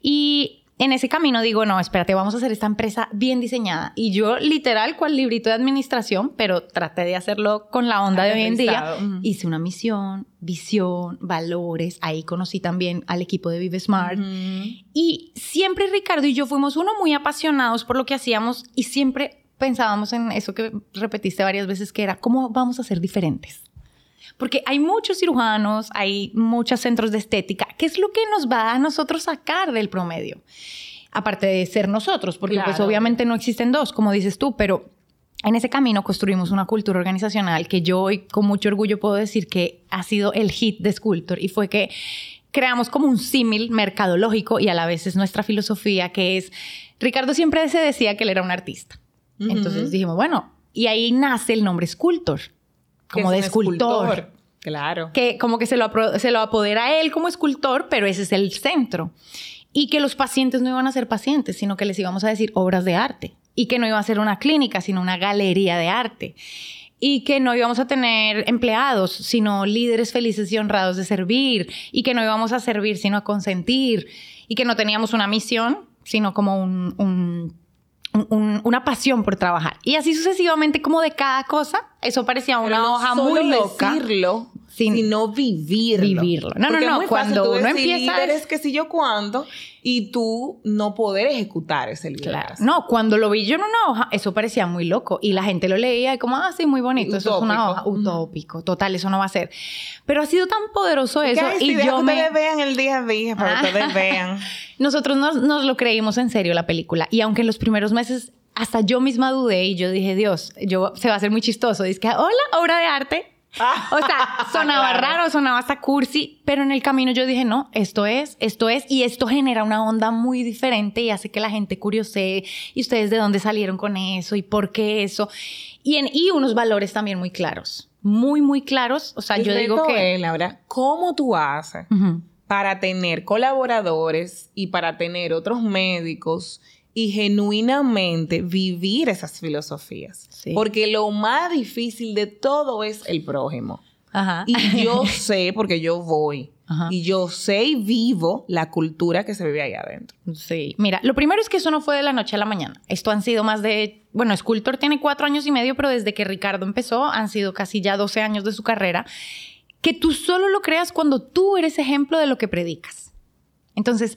Y en ese camino digo, no, espérate, vamos a hacer esta empresa bien diseñada. Y yo, literal, cual librito de administración, pero traté de hacerlo con la onda de hoy en día. Hice una misión, visión, valores. Ahí conocí también al equipo de Vive Smart. Y siempre Ricardo y yo fuimos uno muy apasionados por lo que hacíamos y siempre pensábamos en eso que repetiste varias veces, que era, ¿cómo vamos a ser diferentes? Porque hay muchos cirujanos, hay muchos centros de estética. ¿Qué es lo que nos va a nosotros sacar del promedio? Aparte de ser nosotros, porque pues obviamente no existen dos, como dices tú, pero en ese camino construimos una cultura organizacional que yo hoy con mucho orgullo puedo decir que ha sido el hit de Sculptor y fue que creamos como un símil mercadológico y a la vez es nuestra filosofía que es, Ricardo siempre se decía que él era un artista. Entonces dijimos, bueno, y ahí nace el nombre escultor, como de escultor. Claro. Que como que se lo, se lo apodera a él como escultor, pero ese es el centro. Y que los pacientes no iban a ser pacientes, sino que les íbamos a decir obras de arte. Y que no iba a ser una clínica, sino una galería de arte y que no íbamos a tener empleados, sino líderes felices y honrados de servir, y que no íbamos a servir, sino a consentir, y que no teníamos una misión, sino como un una pasión por trabajar. Y así sucesivamente, como de cada cosa, eso parecía una hoja muy loca. decirlo, sino vivirlo. Vivirlo. No, no, no. Cuando uno empieza. es que si yo cuando y tú no poder ejecutar ese libro. Claro. No, cuando lo vi yo en una hoja, eso parecía muy loco. Y la gente lo leía y como, ah, sí, muy bonito. Eso es una hoja utópico. Total, eso no va a ser. Pero ha sido tan poderoso eso. y yo me... ustedes vean el día a día, para que ustedes vean. Nosotros nos, nos lo creímos en serio la película. Y aunque en los primeros meses hasta yo misma dudé y yo dije, Dios, yo, se va a hacer muy chistoso. Dice que, hola, obra de arte. O sea, sonaba raro, sonaba hasta cursi, pero en el camino yo dije, no, esto es, esto es, y esto genera una onda muy diferente y hace que la gente curiosee, y ustedes de dónde salieron con eso y por qué eso, y, en, y unos valores también muy claros, muy, muy claros. O sea, yo digo que... Laura, ¿cómo tú haces para tener colaboradores y para tener otros médicos y genuinamente vivir esas filosofías. Porque lo más difícil de todo es el prójimo. Y yo sé, porque yo voy, y yo sé y vivo la cultura que se vive ahí adentro. Sí. Mira, lo primero es que eso no fue de la noche a la mañana. Esto han sido más de, bueno, Escultor tiene cuatro años y medio, pero desde que Ricardo empezó han sido casi ya 12 años de su carrera. Que tú solo lo creas cuando tú eres ejemplo de lo que predicas. Entonces,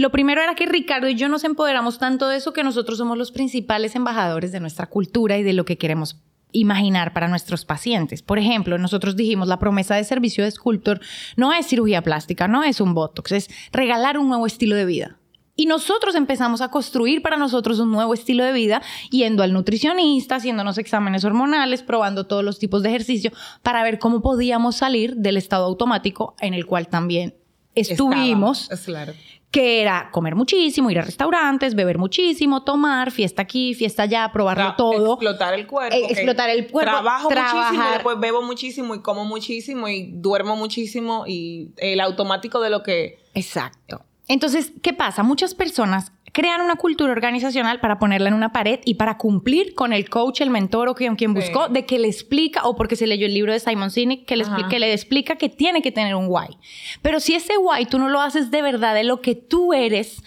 lo primero era que Ricardo y yo nos empoderamos tanto de eso que nosotros somos los principales embajadores de nuestra cultura y de lo que queremos imaginar para nuestros pacientes. Por ejemplo, nosotros dijimos la promesa de servicio de Sculptor no es cirugía plástica, no es un botox, es regalar un nuevo estilo de vida. Y nosotros empezamos a construir para nosotros un nuevo estilo de vida, yendo al nutricionista, haciéndonos exámenes hormonales, probando todos los tipos de ejercicio para ver cómo podíamos salir del estado automático en el cual también estuvimos. claro que era comer muchísimo, ir a restaurantes, beber muchísimo, tomar, fiesta aquí, fiesta allá, probarlo todo. Explotar el cuerpo. Eh, explotar el cuerpo. Trabajo muchísimo, después bebo muchísimo y como muchísimo y duermo muchísimo y el automático de lo que... Exacto. Entonces, ¿qué pasa? Muchas personas crean una cultura organizacional para ponerla en una pared y para cumplir con el coach, el mentor o quien, quien buscó, de que le explica, o porque se leyó el libro de Simon Sinek, que le, explica, que le explica que tiene que tener un why. Pero si ese why tú no lo haces de verdad, de lo que tú eres,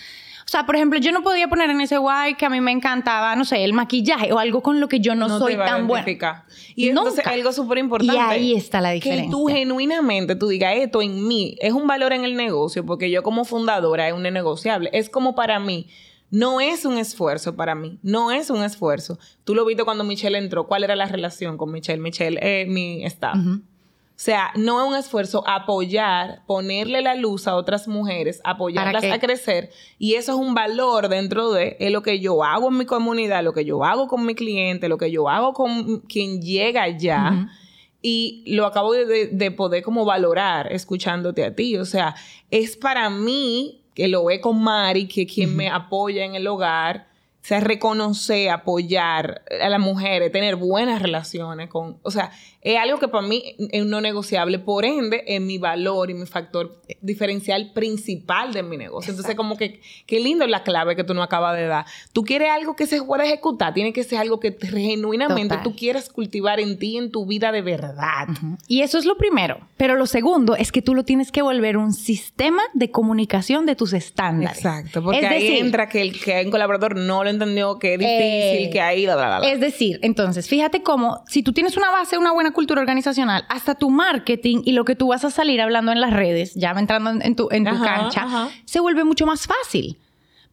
o sea, por ejemplo, yo no podía poner en ese guay que a mí me encantaba, no sé, el maquillaje o algo con lo que yo no, soy tan buena. Y entonces algo súper importante. Y ahí está la diferencia. Que tú genuinamente tú digas esto en mí es un valor en el negocio porque yo como fundadora es un negociable. Es como para mí. No es un esfuerzo para mí, no es un esfuerzo. Tú lo viste cuando Michelle entró, ¿cuál era la relación con Michelle? Michelle, eh, mi staff. O sea, no es un esfuerzo apoyar, ponerle la luz a otras mujeres, apoyarlas a crecer. Y eso es un valor dentro de lo que yo hago en mi comunidad, lo que yo hago con mi cliente, lo que yo hago con quien llega allá. Y lo acabo de, de, poder como valorar escuchándote a ti. O sea, es para mí que lo ve con Mari, que es quien me apoya en el hogar sea, reconocer, apoyar a las mujeres, tener buenas relaciones con, o sea, es algo que para mí es no negociable, por ende, es mi valor y mi factor diferencial principal de mi negocio. Entonces, como que, qué lindo es la clave que tú no acabas de dar. Tú quieres algo que se pueda ejecutar, tiene que ser algo que genuinamente tú quieras cultivar en ti, en tu vida de verdad. Y eso es lo primero. Pero lo segundo es que tú lo tienes que volver un sistema de comunicación de tus estándares. Exacto, porque ahí entra que el que hay un colaborador no lo entendió, que es difícil, eh, que ahí, bla, Es decir, entonces, fíjate cómo, si tú tienes una base, una buena cultura organizacional, hasta tu marketing y lo que tú vas a salir hablando en las redes, ya entrando en, tu, en tu cancha, se vuelve mucho más fácil.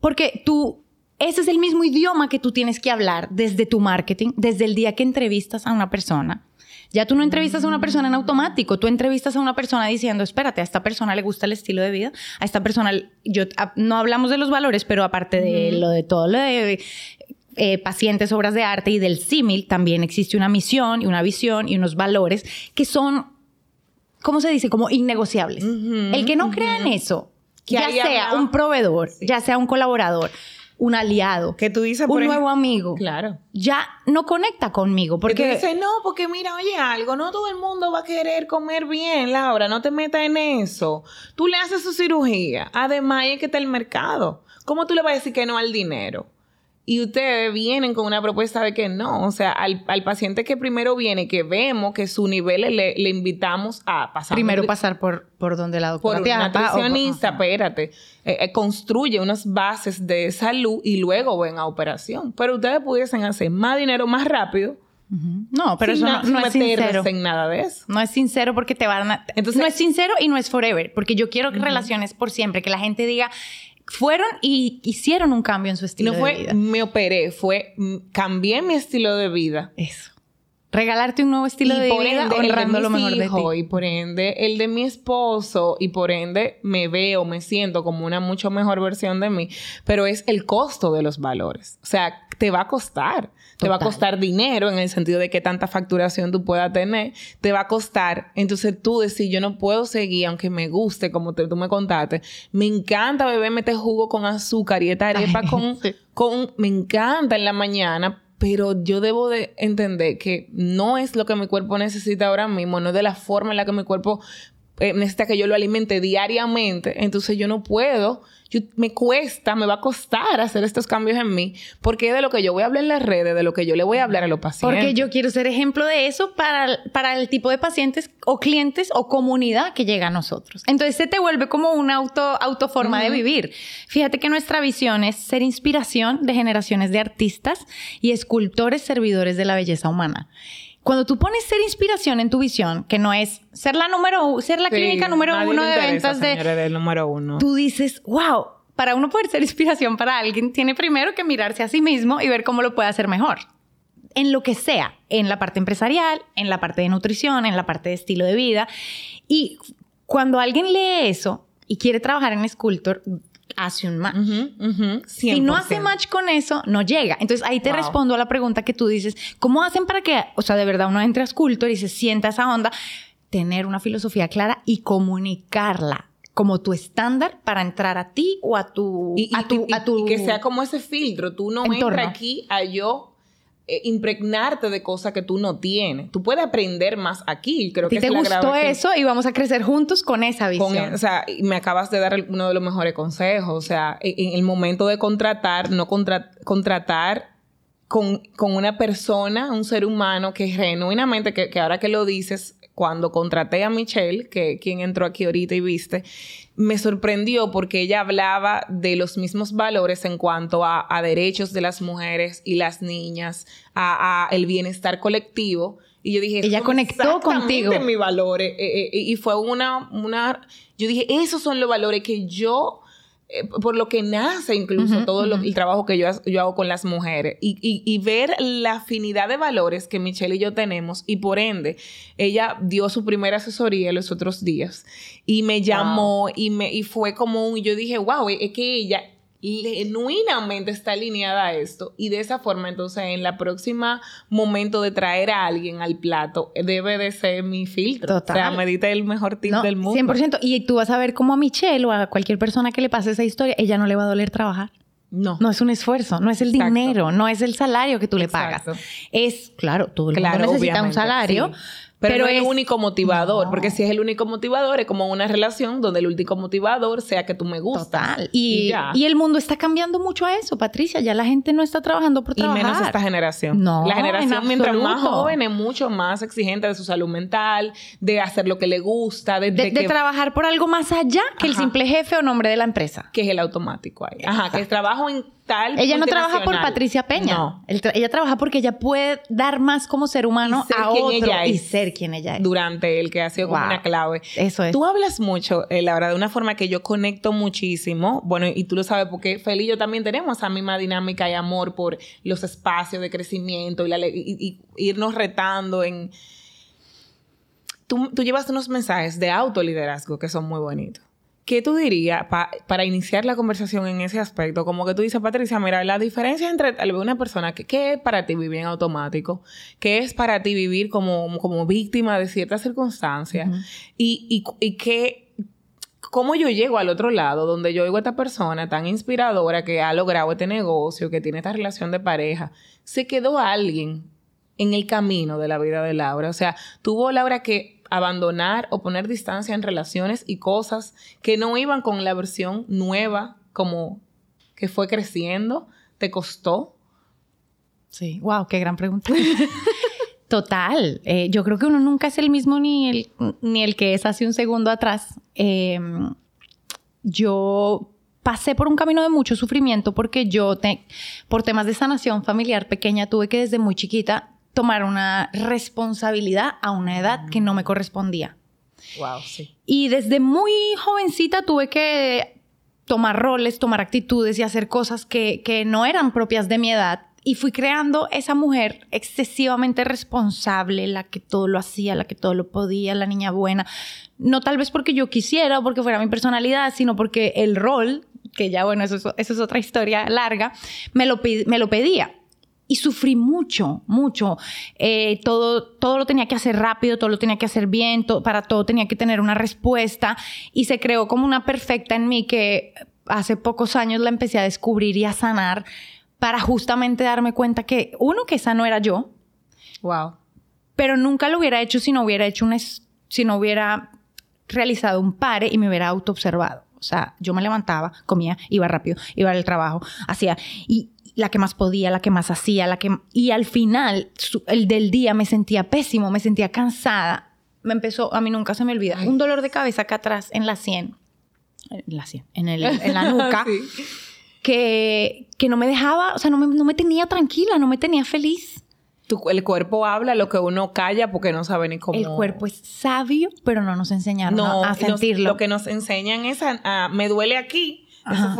Porque tú, ese es el mismo idioma que tú tienes que hablar desde tu marketing, desde el día que entrevistas a una persona. Ya tú no entrevistas a una persona en automático, tú entrevistas a una persona diciendo, espérate, a esta persona le gusta el estilo de vida, a esta persona, yo, no hablamos de los valores, pero aparte de lo de todo lo de eh, pacientes, obras de arte y del símil, también existe una misión y una visión y unos valores que son ¿cómo se dice? Como innegociables. el que no crea en eso, ya sea un proveedor, ya sea un colaborador, un aliado, que tú dices, un nuevo amigo, claro, ya no conecta conmigo porque dice no, porque mira, oye algo, no todo el mundo va a querer comer bien, Laura, no te metas en eso. Tú le haces su cirugía, además es que está el mercado. ¿Cómo tú le vas a decir que no al dinero? Y ustedes vienen con una propuesta de que no, o sea, al, paciente que primero viene, que vemos que su nivel le, le invitamos a pasar. Primero pasar por, por donde la doctora Por una nutricionista, espérate, eh, eh, construye unas bases de salud y luego ven a operación. Pero ustedes pudiesen hacer más dinero más rápido. No, pero eso no, es sincero. en nada de eso. No es sincero porque te van a... Entonces, no es sincero y no es forever, porque yo quiero relaciones por siempre, que la gente diga, fueron y hicieron un cambio en su estilo no fue, de vida. Me operé, fue cambié mi estilo de vida. Eso. Regalarte un nuevo estilo de vida honrando lo mejor de ti. Y por ende el de mi esposo y por ende me veo, me siento como una mucho mejor versión de mí, pero es el costo de los valores. O sea, te va a costar. Te va a costar dinero en el sentido de que tanta facturación tú puedas tener. Te va a costar. Entonces tú decís, yo no puedo seguir, aunque me guste, como tú me contaste. Me encanta beberme este jugo con azúcar y esta arepa con, con... Me encanta en la mañana, pero yo debo de entender que no es lo que mi cuerpo necesita ahora mismo, no es de la forma en la que mi cuerpo eh, necesita que yo lo alimente diariamente, entonces yo no puedo me cuesta, me va a costar hacer estos cambios en mí, porque es de lo que yo voy a hablar en las redes, de lo que yo le voy a hablar a los pacientes. Porque yo quiero ser ejemplo de eso para, para el tipo de pacientes o clientes o comunidad que llega a nosotros. Entonces se te vuelve como una auto, autoforma de vivir. Fíjate que nuestra visión es ser inspiración de generaciones de artistas y escultores servidores de la belleza humana cuando tú pones ser inspiración en tu visión, que no es ser la número ser la clínica número uno de ventas de, número uno. Tú dices, wow, para uno poder ser inspiración para alguien, tiene primero que mirarse a sí mismo y ver cómo lo puede hacer mejor. En lo que sea, en la parte empresarial, en la parte de nutrición, en la parte de estilo de vida. Y cuando alguien lee eso y quiere trabajar en Sculptor, hace un match. Si no hace match con eso, no llega. Entonces ahí te respondo a la pregunta que tú dices, ¿cómo hacen para que, o sea, de verdad uno entre a Sculptor y se sienta esa onda? Tener una filosofía clara y comunicarla como tu estándar para entrar a ti o a tu... Y, a tu, a que sea como ese filtro. Tú no entras aquí a yo eh, impregnarte de cosas que tú no tienes. Tú puedes aprender más aquí. Creo que te gustó eso y vamos a crecer juntos con esa visión. E, o sea, me acabas de dar uno de los mejores consejos. O sea, en, el momento de contratar, no contratar con, con, una persona, un ser humano que genuinamente, que, que ahora que lo dices, cuando contraté a Michelle, que quien entró aquí ahorita y viste, me sorprendió porque ella hablaba de los mismos valores en cuanto a, derechos de las mujeres y las niñas, a, el bienestar colectivo. Y yo dije, ella conectó contigo. mis valores. Eh, eh, y fue una, una, yo dije, esos son los valores que yo eh, por lo que nace incluso todo el trabajo que yo, yo, hago con las mujeres. Y, y, ver la afinidad de valores que Michelle y yo tenemos y por ende ella dio su primera asesoría los otros días y me llamó y me y fue como un yo dije wow es que ella genuinamente está alineada a esto y de esa forma entonces en la próxima momento de traer a alguien al plato debe de ser mi filtro. Total. O sea, medita el mejor tip del mundo. 100%. Y tú vas a ver cómo a Michelle o a cualquier persona que le pase esa historia, ella no le va a doler trabajar. No. No es un esfuerzo, no es el dinero, no es el salario que tú le pagas. Es, claro, todo el mundo necesita un salario, pero, es el único motivador, porque si es el único motivador, es como una relación donde el único motivador sea que tú me gustas. Total. Y, y, el mundo está cambiando mucho a eso, Patricia. Ya la gente no está trabajando por trabajar. Y menos esta generación. No. La generación, mientras más joven, es mucho más exigente de su salud mental, de hacer lo que le gusta, de, de, trabajar por algo más allá que el simple jefe o nombre de la empresa. Que es el automático ahí. Ajá, que el trabajo en ella no trabaja por Patricia Peña. No. ella trabaja porque ella puede dar más como ser humano a otro y ser quien ella es. Durante el que ha sido como una clave. Eso es. Tú hablas mucho, eh, la verdad, de una forma que yo conecto muchísimo. Bueno, y tú lo sabes porque Feli y yo también tenemos esa misma dinámica y amor por los espacios de crecimiento y, y irnos retando en... Tú, tú llevas unos mensajes de autoliderazgo que son muy bonitos ¿qué tú dirías para iniciar la conversación en ese aspecto? Como que tú dices, Patricia, mira, la diferencia entre tal vez una persona que, ¿qué es para ti vivir en automático? ¿Qué es para ti vivir como, como víctima de ciertas circunstancias? y, y, y qué cómo yo llego al otro lado, donde yo oigo a esta persona tan inspiradora que ha logrado este negocio, que tiene esta relación de pareja, se quedó alguien en el camino de la vida de Laura. O sea, tuvo Laura que abandonar o poner distancia en relaciones y cosas que no iban con la versión nueva, como que fue creciendo. ¿Te costó? Sí, wow, qué gran pregunta. Total. Eh, yo creo que uno nunca es el mismo ni el, ni el que es hace un segundo atrás. Em, yo pasé por un camino de mucho sufrimiento porque yo, por temas de sanación familiar pequeña, tuve que desde muy chiquita tomar una responsabilidad a una edad que no me correspondía. Wow, sí. Y desde muy jovencita tuve que tomar roles, tomar actitudes y hacer cosas que, que no eran propias de mi edad y fui creando esa mujer excesivamente responsable, la que todo lo hacía, la que todo lo podía, la niña buena. No tal vez porque yo quisiera o porque fuera mi personalidad, sino porque el rol, que ya bueno, eso, es otra historia larga, me lo, me lo pedía. Y sufrí mucho, mucho. Eh, todo, todo lo tenía que hacer rápido, todo lo tenía que hacer bien, para todo tenía que tener una respuesta. Y se creó como una perfecta en mí que hace pocos años la empecé a descubrir y a sanar para justamente darme cuenta que, uno, que esa no era yo. Wow. Pero nunca lo hubiera hecho si no hubiera hecho un, si no hubiera realizado un pare y me hubiera autoobservado. O sea, yo me levantaba, comía, iba rápido, iba al trabajo, hacía, y la que más podía, la que más hacía, la que... Y al final, el del día me sentía pésimo, me sentía cansada. Me empezó, a mí nunca se me olvida, un dolor de cabeza acá atrás, en la sien. En la sien, en, el, en la nuca. sí que, que no me dejaba, o sea, no me, no me tenía tranquila, no me tenía feliz. el cuerpo habla lo que uno calla porque no sabe ni cómo. El cuerpo es sabio, pero no nos enseñaron a, sentirlo. lo que nos enseñan es a, me duele aquí,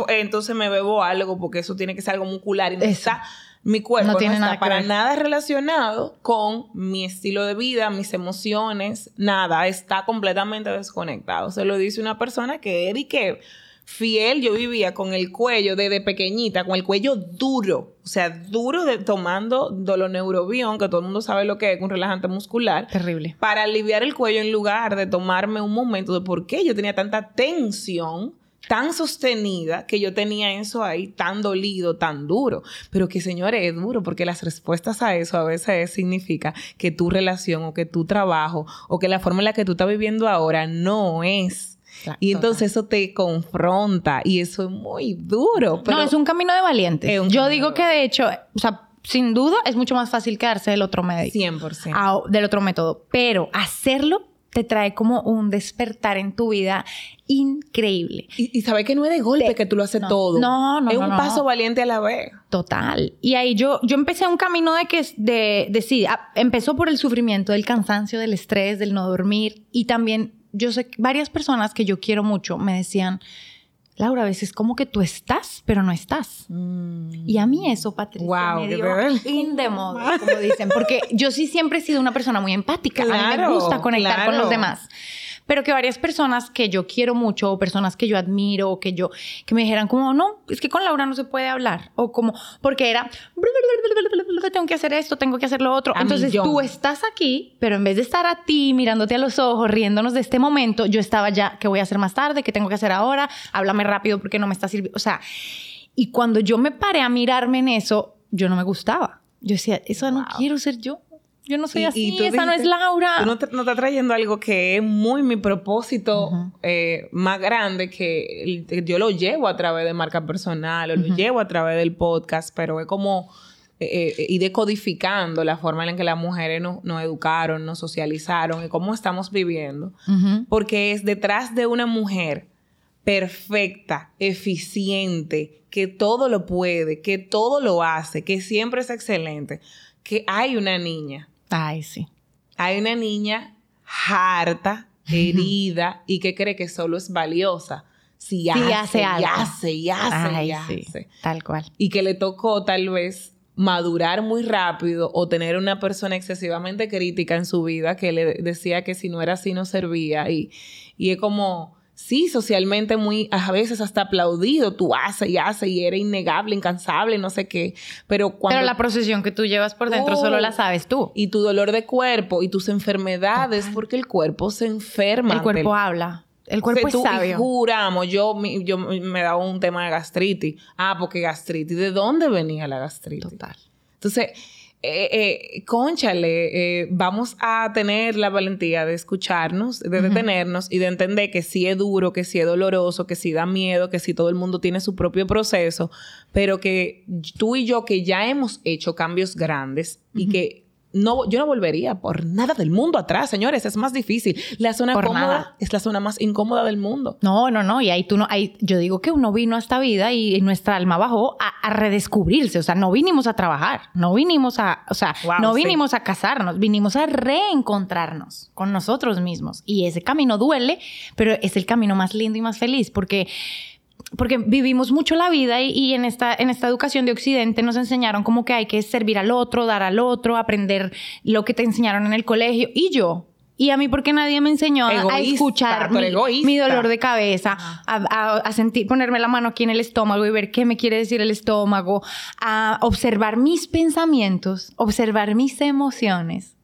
entonces me bebo algo porque eso tiene que ser algo muscular y no está mi cuerpo no, tiene está para nada relacionado con mi estilo de vida, mis emociones, nada, está completamente desconectado. Se lo dice una persona que Eddie que fiel, yo vivía con el cuello desde pequeñita, con el cuello duro, o sea, duro de tomando doloneurobión, que todo el mundo sabe lo que es, un relajante muscular. Terrible. Para aliviar el cuello en lugar de tomarme un momento de por qué yo tenía tanta tensión tan sostenida que yo tenía eso ahí tan dolido, tan duro. Pero que señores, es duro porque las respuestas a eso a veces significa que tu relación o que tu trabajo o que la forma en la que tú estás viviendo ahora no es y entonces eso te confronta y eso es muy duro. no, es un camino de valientes. Yo digo que de hecho, o sea, sin duda es mucho más fácil quedarse del otro médico. 100%. del otro método. Pero hacerlo te trae como un despertar en tu vida increíble. Y, sabes que no es de golpe que tú lo haces todo. No, no, Es un paso valiente a la vez. Total. Y ahí yo, yo empecé un camino de que, de, de sí, empezó por el sufrimiento, del cansancio, del estrés, del no dormir y también yo sé que varias personas que yo quiero mucho me decían, Laura, a veces como que tú estás, pero no estás. Mm. Y a mí eso, Patricia, wow, me dio in the como dicen, porque yo sí siempre he sido una persona muy empática. a mí me gusta conectar con los demás pero que varias personas que yo quiero mucho o personas que yo admiro o que yo, que me dijeran como, no, es que con Laura no se puede hablar o como, porque era, tengo que hacer esto, tengo que hacer lo otro. Entonces tú estás aquí, pero en vez de estar a ti mirándote a los ojos, riéndonos de este momento, yo estaba ya, ¿qué voy a hacer más tarde? ¿Qué tengo que hacer ahora? Háblame rápido porque no me está sirviendo. O sea, y cuando yo me paré a mirarme en eso, yo no me gustaba. Yo decía, eso no quiero ser yo. Yo no soy así, esa no es Laura. Tú no, te, estás trayendo algo que es muy mi propósito eh, más grande que yo lo llevo a través de marca personal o lo llevo a través del podcast, pero es como eh, eh, ir decodificando la forma en que las mujeres nos, educaron, nos socializaron y cómo estamos viviendo. Porque es detrás de una mujer perfecta, eficiente, que todo lo puede, que todo lo hace, que siempre es excelente, que hay una niña Ay, sí. Hay una niña harta, herida y que cree que solo es valiosa. Si hace, hace, y hace, y hace, y hace. tal cual. Y que le tocó tal vez madurar muy rápido o tener una persona excesivamente crítica en su vida que le decía que si no era así no servía. Y, y es como sí, socialmente muy, a veces hasta aplaudido, tú haces y haces y eres innegable, incansable, no sé qué, pero cuando... Pero la procesión que tú llevas por dentro solo la sabes tú. Y tu dolor de cuerpo y tus enfermedades, porque el cuerpo se enferma. El cuerpo habla. El cuerpo es sabio. juramos, yo, yo me daba un tema de gastritis. Ah, porque gastritis. ¿De dónde venía la gastritis? Total. Entonces, eh, eh, conchale, eh, vamos a tener la valentía de escucharnos, de detenernos y de entender que sí es duro, que sí es doloroso, que sí da miedo, que sí todo el mundo tiene su propio proceso, pero que tú y yo que ya hemos hecho cambios grandes y que no, yo no volvería por nada del mundo atrás, señores. Es más difícil. La zona cómoda es la zona más incómoda del mundo. No, no, no. Y ahí tú no, ahí, yo digo que uno vino a esta vida y nuestra alma bajó a, redescubrirse. O sea, no vinimos a trabajar, no vinimos a, o sea, no vinimos a casarnos, vinimos a reencontrarnos con nosotros mismos. Y ese camino duele, pero es el camino más lindo y más feliz porque porque vivimos mucho la vida y, en, esta, en esta educación de Occidente nos enseñaron como que hay que servir al otro, dar al otro, aprender lo que te enseñaron en el colegio. Y yo, y a mí porque nadie me enseñó a escuchar mi, dolor de cabeza, a, a, sentir, ponerme la mano aquí en el estómago y ver qué me quiere decir el estómago, a observar mis pensamientos, observar mis emociones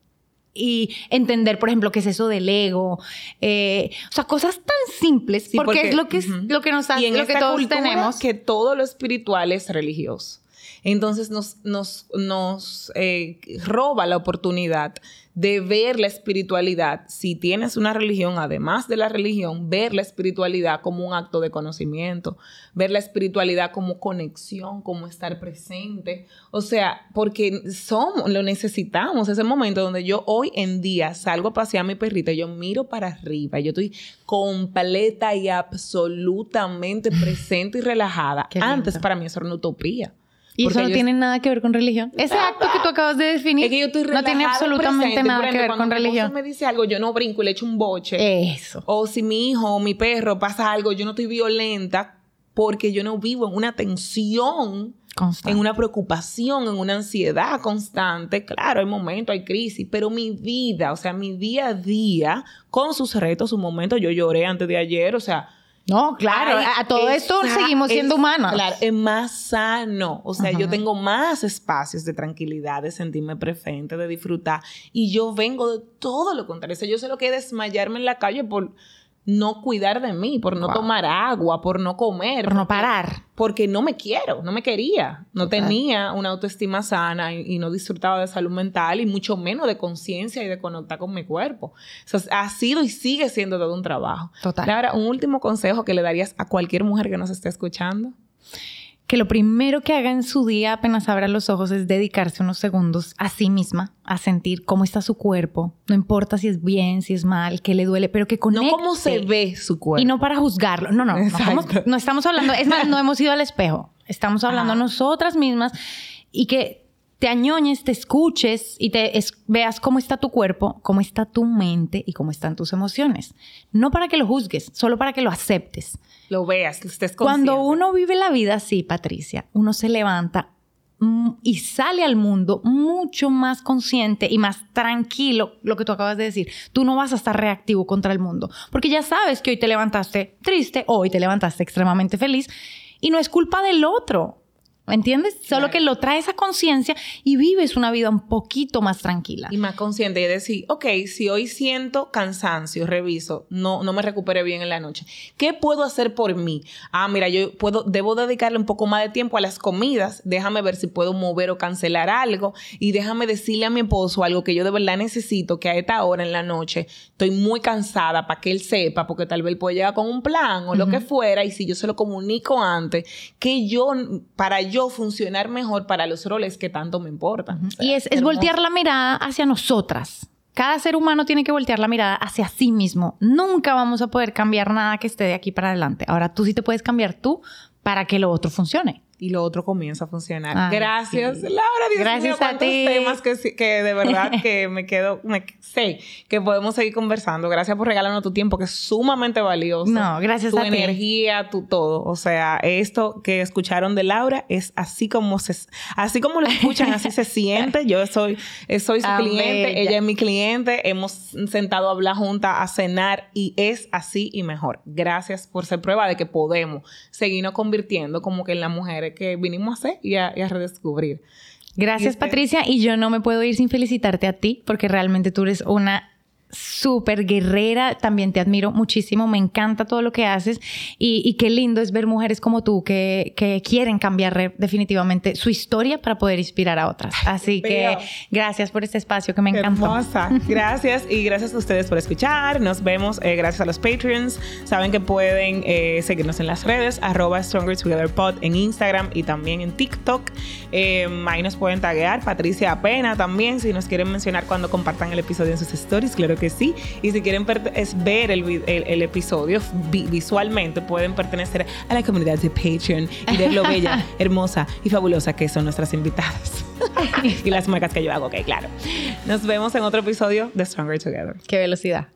y entender, por ejemplo, qué es eso del ego. Eh, o sea, cosas tan simples, porque, es lo que, es, lo que nos hace, y en lo que todos tenemos. Que todo lo espiritual es religioso. Entonces nos, nos, nos eh, roba la oportunidad de ver la espiritualidad, si tienes una religión, además de la religión, ver la espiritualidad como un acto de conocimiento, ver la espiritualidad como conexión, como estar presente. O sea, porque somos, lo necesitamos, ese momento donde yo hoy en día salgo a pasear a mi perrita, yo miro para arriba, yo estoy completa y absolutamente presente y relajada. Antes para mí eso era una utopía. Y eso no tiene nada que ver con religión. Ese acto que tú acabas de definir es que yo estoy no tiene absolutamente nada que ver con religión. Si me dice algo, yo no brinco y le echo un boche. Eso. O si mi hijo o mi perro pasa algo, yo no estoy violenta porque yo no vivo en una tensión, constante. en una preocupación, en una ansiedad constante. Claro, hay momentos, hay crisis, pero mi vida, o sea, mi día a día, con sus retos, un momento, yo lloré antes de ayer, o sea, no, claro, a todo esto seguimos siendo humanos. Claro, es más sano. O sea, yo tengo más espacios de tranquilidad, de sentirme presente, de disfrutar. Y yo vengo de todo lo contrario. O sea, yo sé lo que es desmayarme en la calle por no cuidar de mí, por no tomar agua, por no comer. Por no parar. Porque no me quiero, no me quería. No tenía una autoestima sana y, no disfrutaba de salud mental y mucho menos de conciencia y de conectar con mi cuerpo. Eso ha sido y sigue siendo todo un trabajo. Total. Ahora, un último consejo que le darías a cualquier mujer que nos esté escuchando que lo primero que haga en su día apenas abra los ojos es dedicarse unos segundos a sí misma, a sentir cómo está su cuerpo. No importa si es bien, si es mal, qué le duele, pero que conecte. No cómo se ve su cuerpo. Y no para juzgarlo. No, no. No, estamos hablando... Es más, no hemos ido al espejo. Estamos hablando nosotras mismas y que te añoñes, te escuches y te veas cómo está tu cuerpo, cómo está tu mente y cómo están tus emociones. No para que lo juzgues, solo para que lo aceptes lo veas, que estés consciente. Cuando uno vive la vida así, Patricia, uno se levanta mm, y sale al mundo mucho más consciente y más tranquilo, lo que tú acabas de decir. Tú no vas a estar reactivo contra el mundo, porque ya sabes que hoy te levantaste triste, hoy te levantaste extremadamente feliz y no es culpa del otro. ¿Me entiendes? Solo que lo traes a conciencia y vives una vida un poquito más tranquila. Y más consciente y decir, ok, si hoy siento cansancio, reviso, no, no me recupere bien en la noche, ¿qué puedo hacer por mí? Ah, mira, yo puedo, debo dedicarle un poco más de tiempo a las comidas, déjame ver si puedo mover o cancelar algo y déjame decirle a mi esposo algo que yo de verdad necesito, que a esta hora en la noche estoy muy cansada para que él sepa, porque tal vez él puede llegar con un plan o lo que fuera y si yo se lo comunico antes, que yo, para yo funcionar mejor para los roles que tanto me importan. y es, es voltear la mirada hacia nosotras. Cada ser humano tiene que voltear la mirada hacia sí mismo. Nunca vamos a poder cambiar nada que esté de aquí para adelante. Ahora tú sí te puedes cambiar tú para que lo otro funcione. Y lo otro comienza a funcionar. Gracias, Laura. Dios Gracias mío, a ti. temas que, que de verdad que me quedo, me, sé que podemos seguir conversando. Gracias por regalarnos tu tiempo, que es sumamente valioso. No, gracias a ti. Tu energía, tu todo. O sea, esto que escucharon de Laura es así como se, así como lo escuchan, así se siente. Yo soy, soy su cliente, ella es mi cliente. Hemos sentado a hablar juntas, a cenar y es así y mejor. Gracias por ser prueba de que podemos seguirnos convirtiendo como que en las mujeres que vinimos a hacer y a, redescubrir. Gracias, Patricia. Y yo no me puedo ir sin felicitarte a ti, porque realmente tú eres una súper guerrera, también te admiro muchísimo, me encanta todo lo que haces y, qué lindo es ver mujeres como tú que, quieren cambiar definitivamente su historia para poder inspirar a otras. Así que gracias por este espacio que me encantó. Hermosa. Gracias y gracias a ustedes por escuchar. Nos vemos eh, gracias a los Patreons. Saben que pueden eh, seguirnos en las redes, arroba Stronger Together Pod en Instagram y también en TikTok. Eh, ahí nos pueden taguear, Patricia Apena también, si nos quieren mencionar cuando compartan el episodio en sus stories, claro que sí. Y si quieren ver el, episodio visualmente, pueden pertenecer a la comunidad de Patreon y ver lo bella, hermosa y fabulosa que son nuestras invitadas. y las marcas que yo hago, ok, claro. Nos vemos en otro episodio de Stronger Together. Qué velocidad.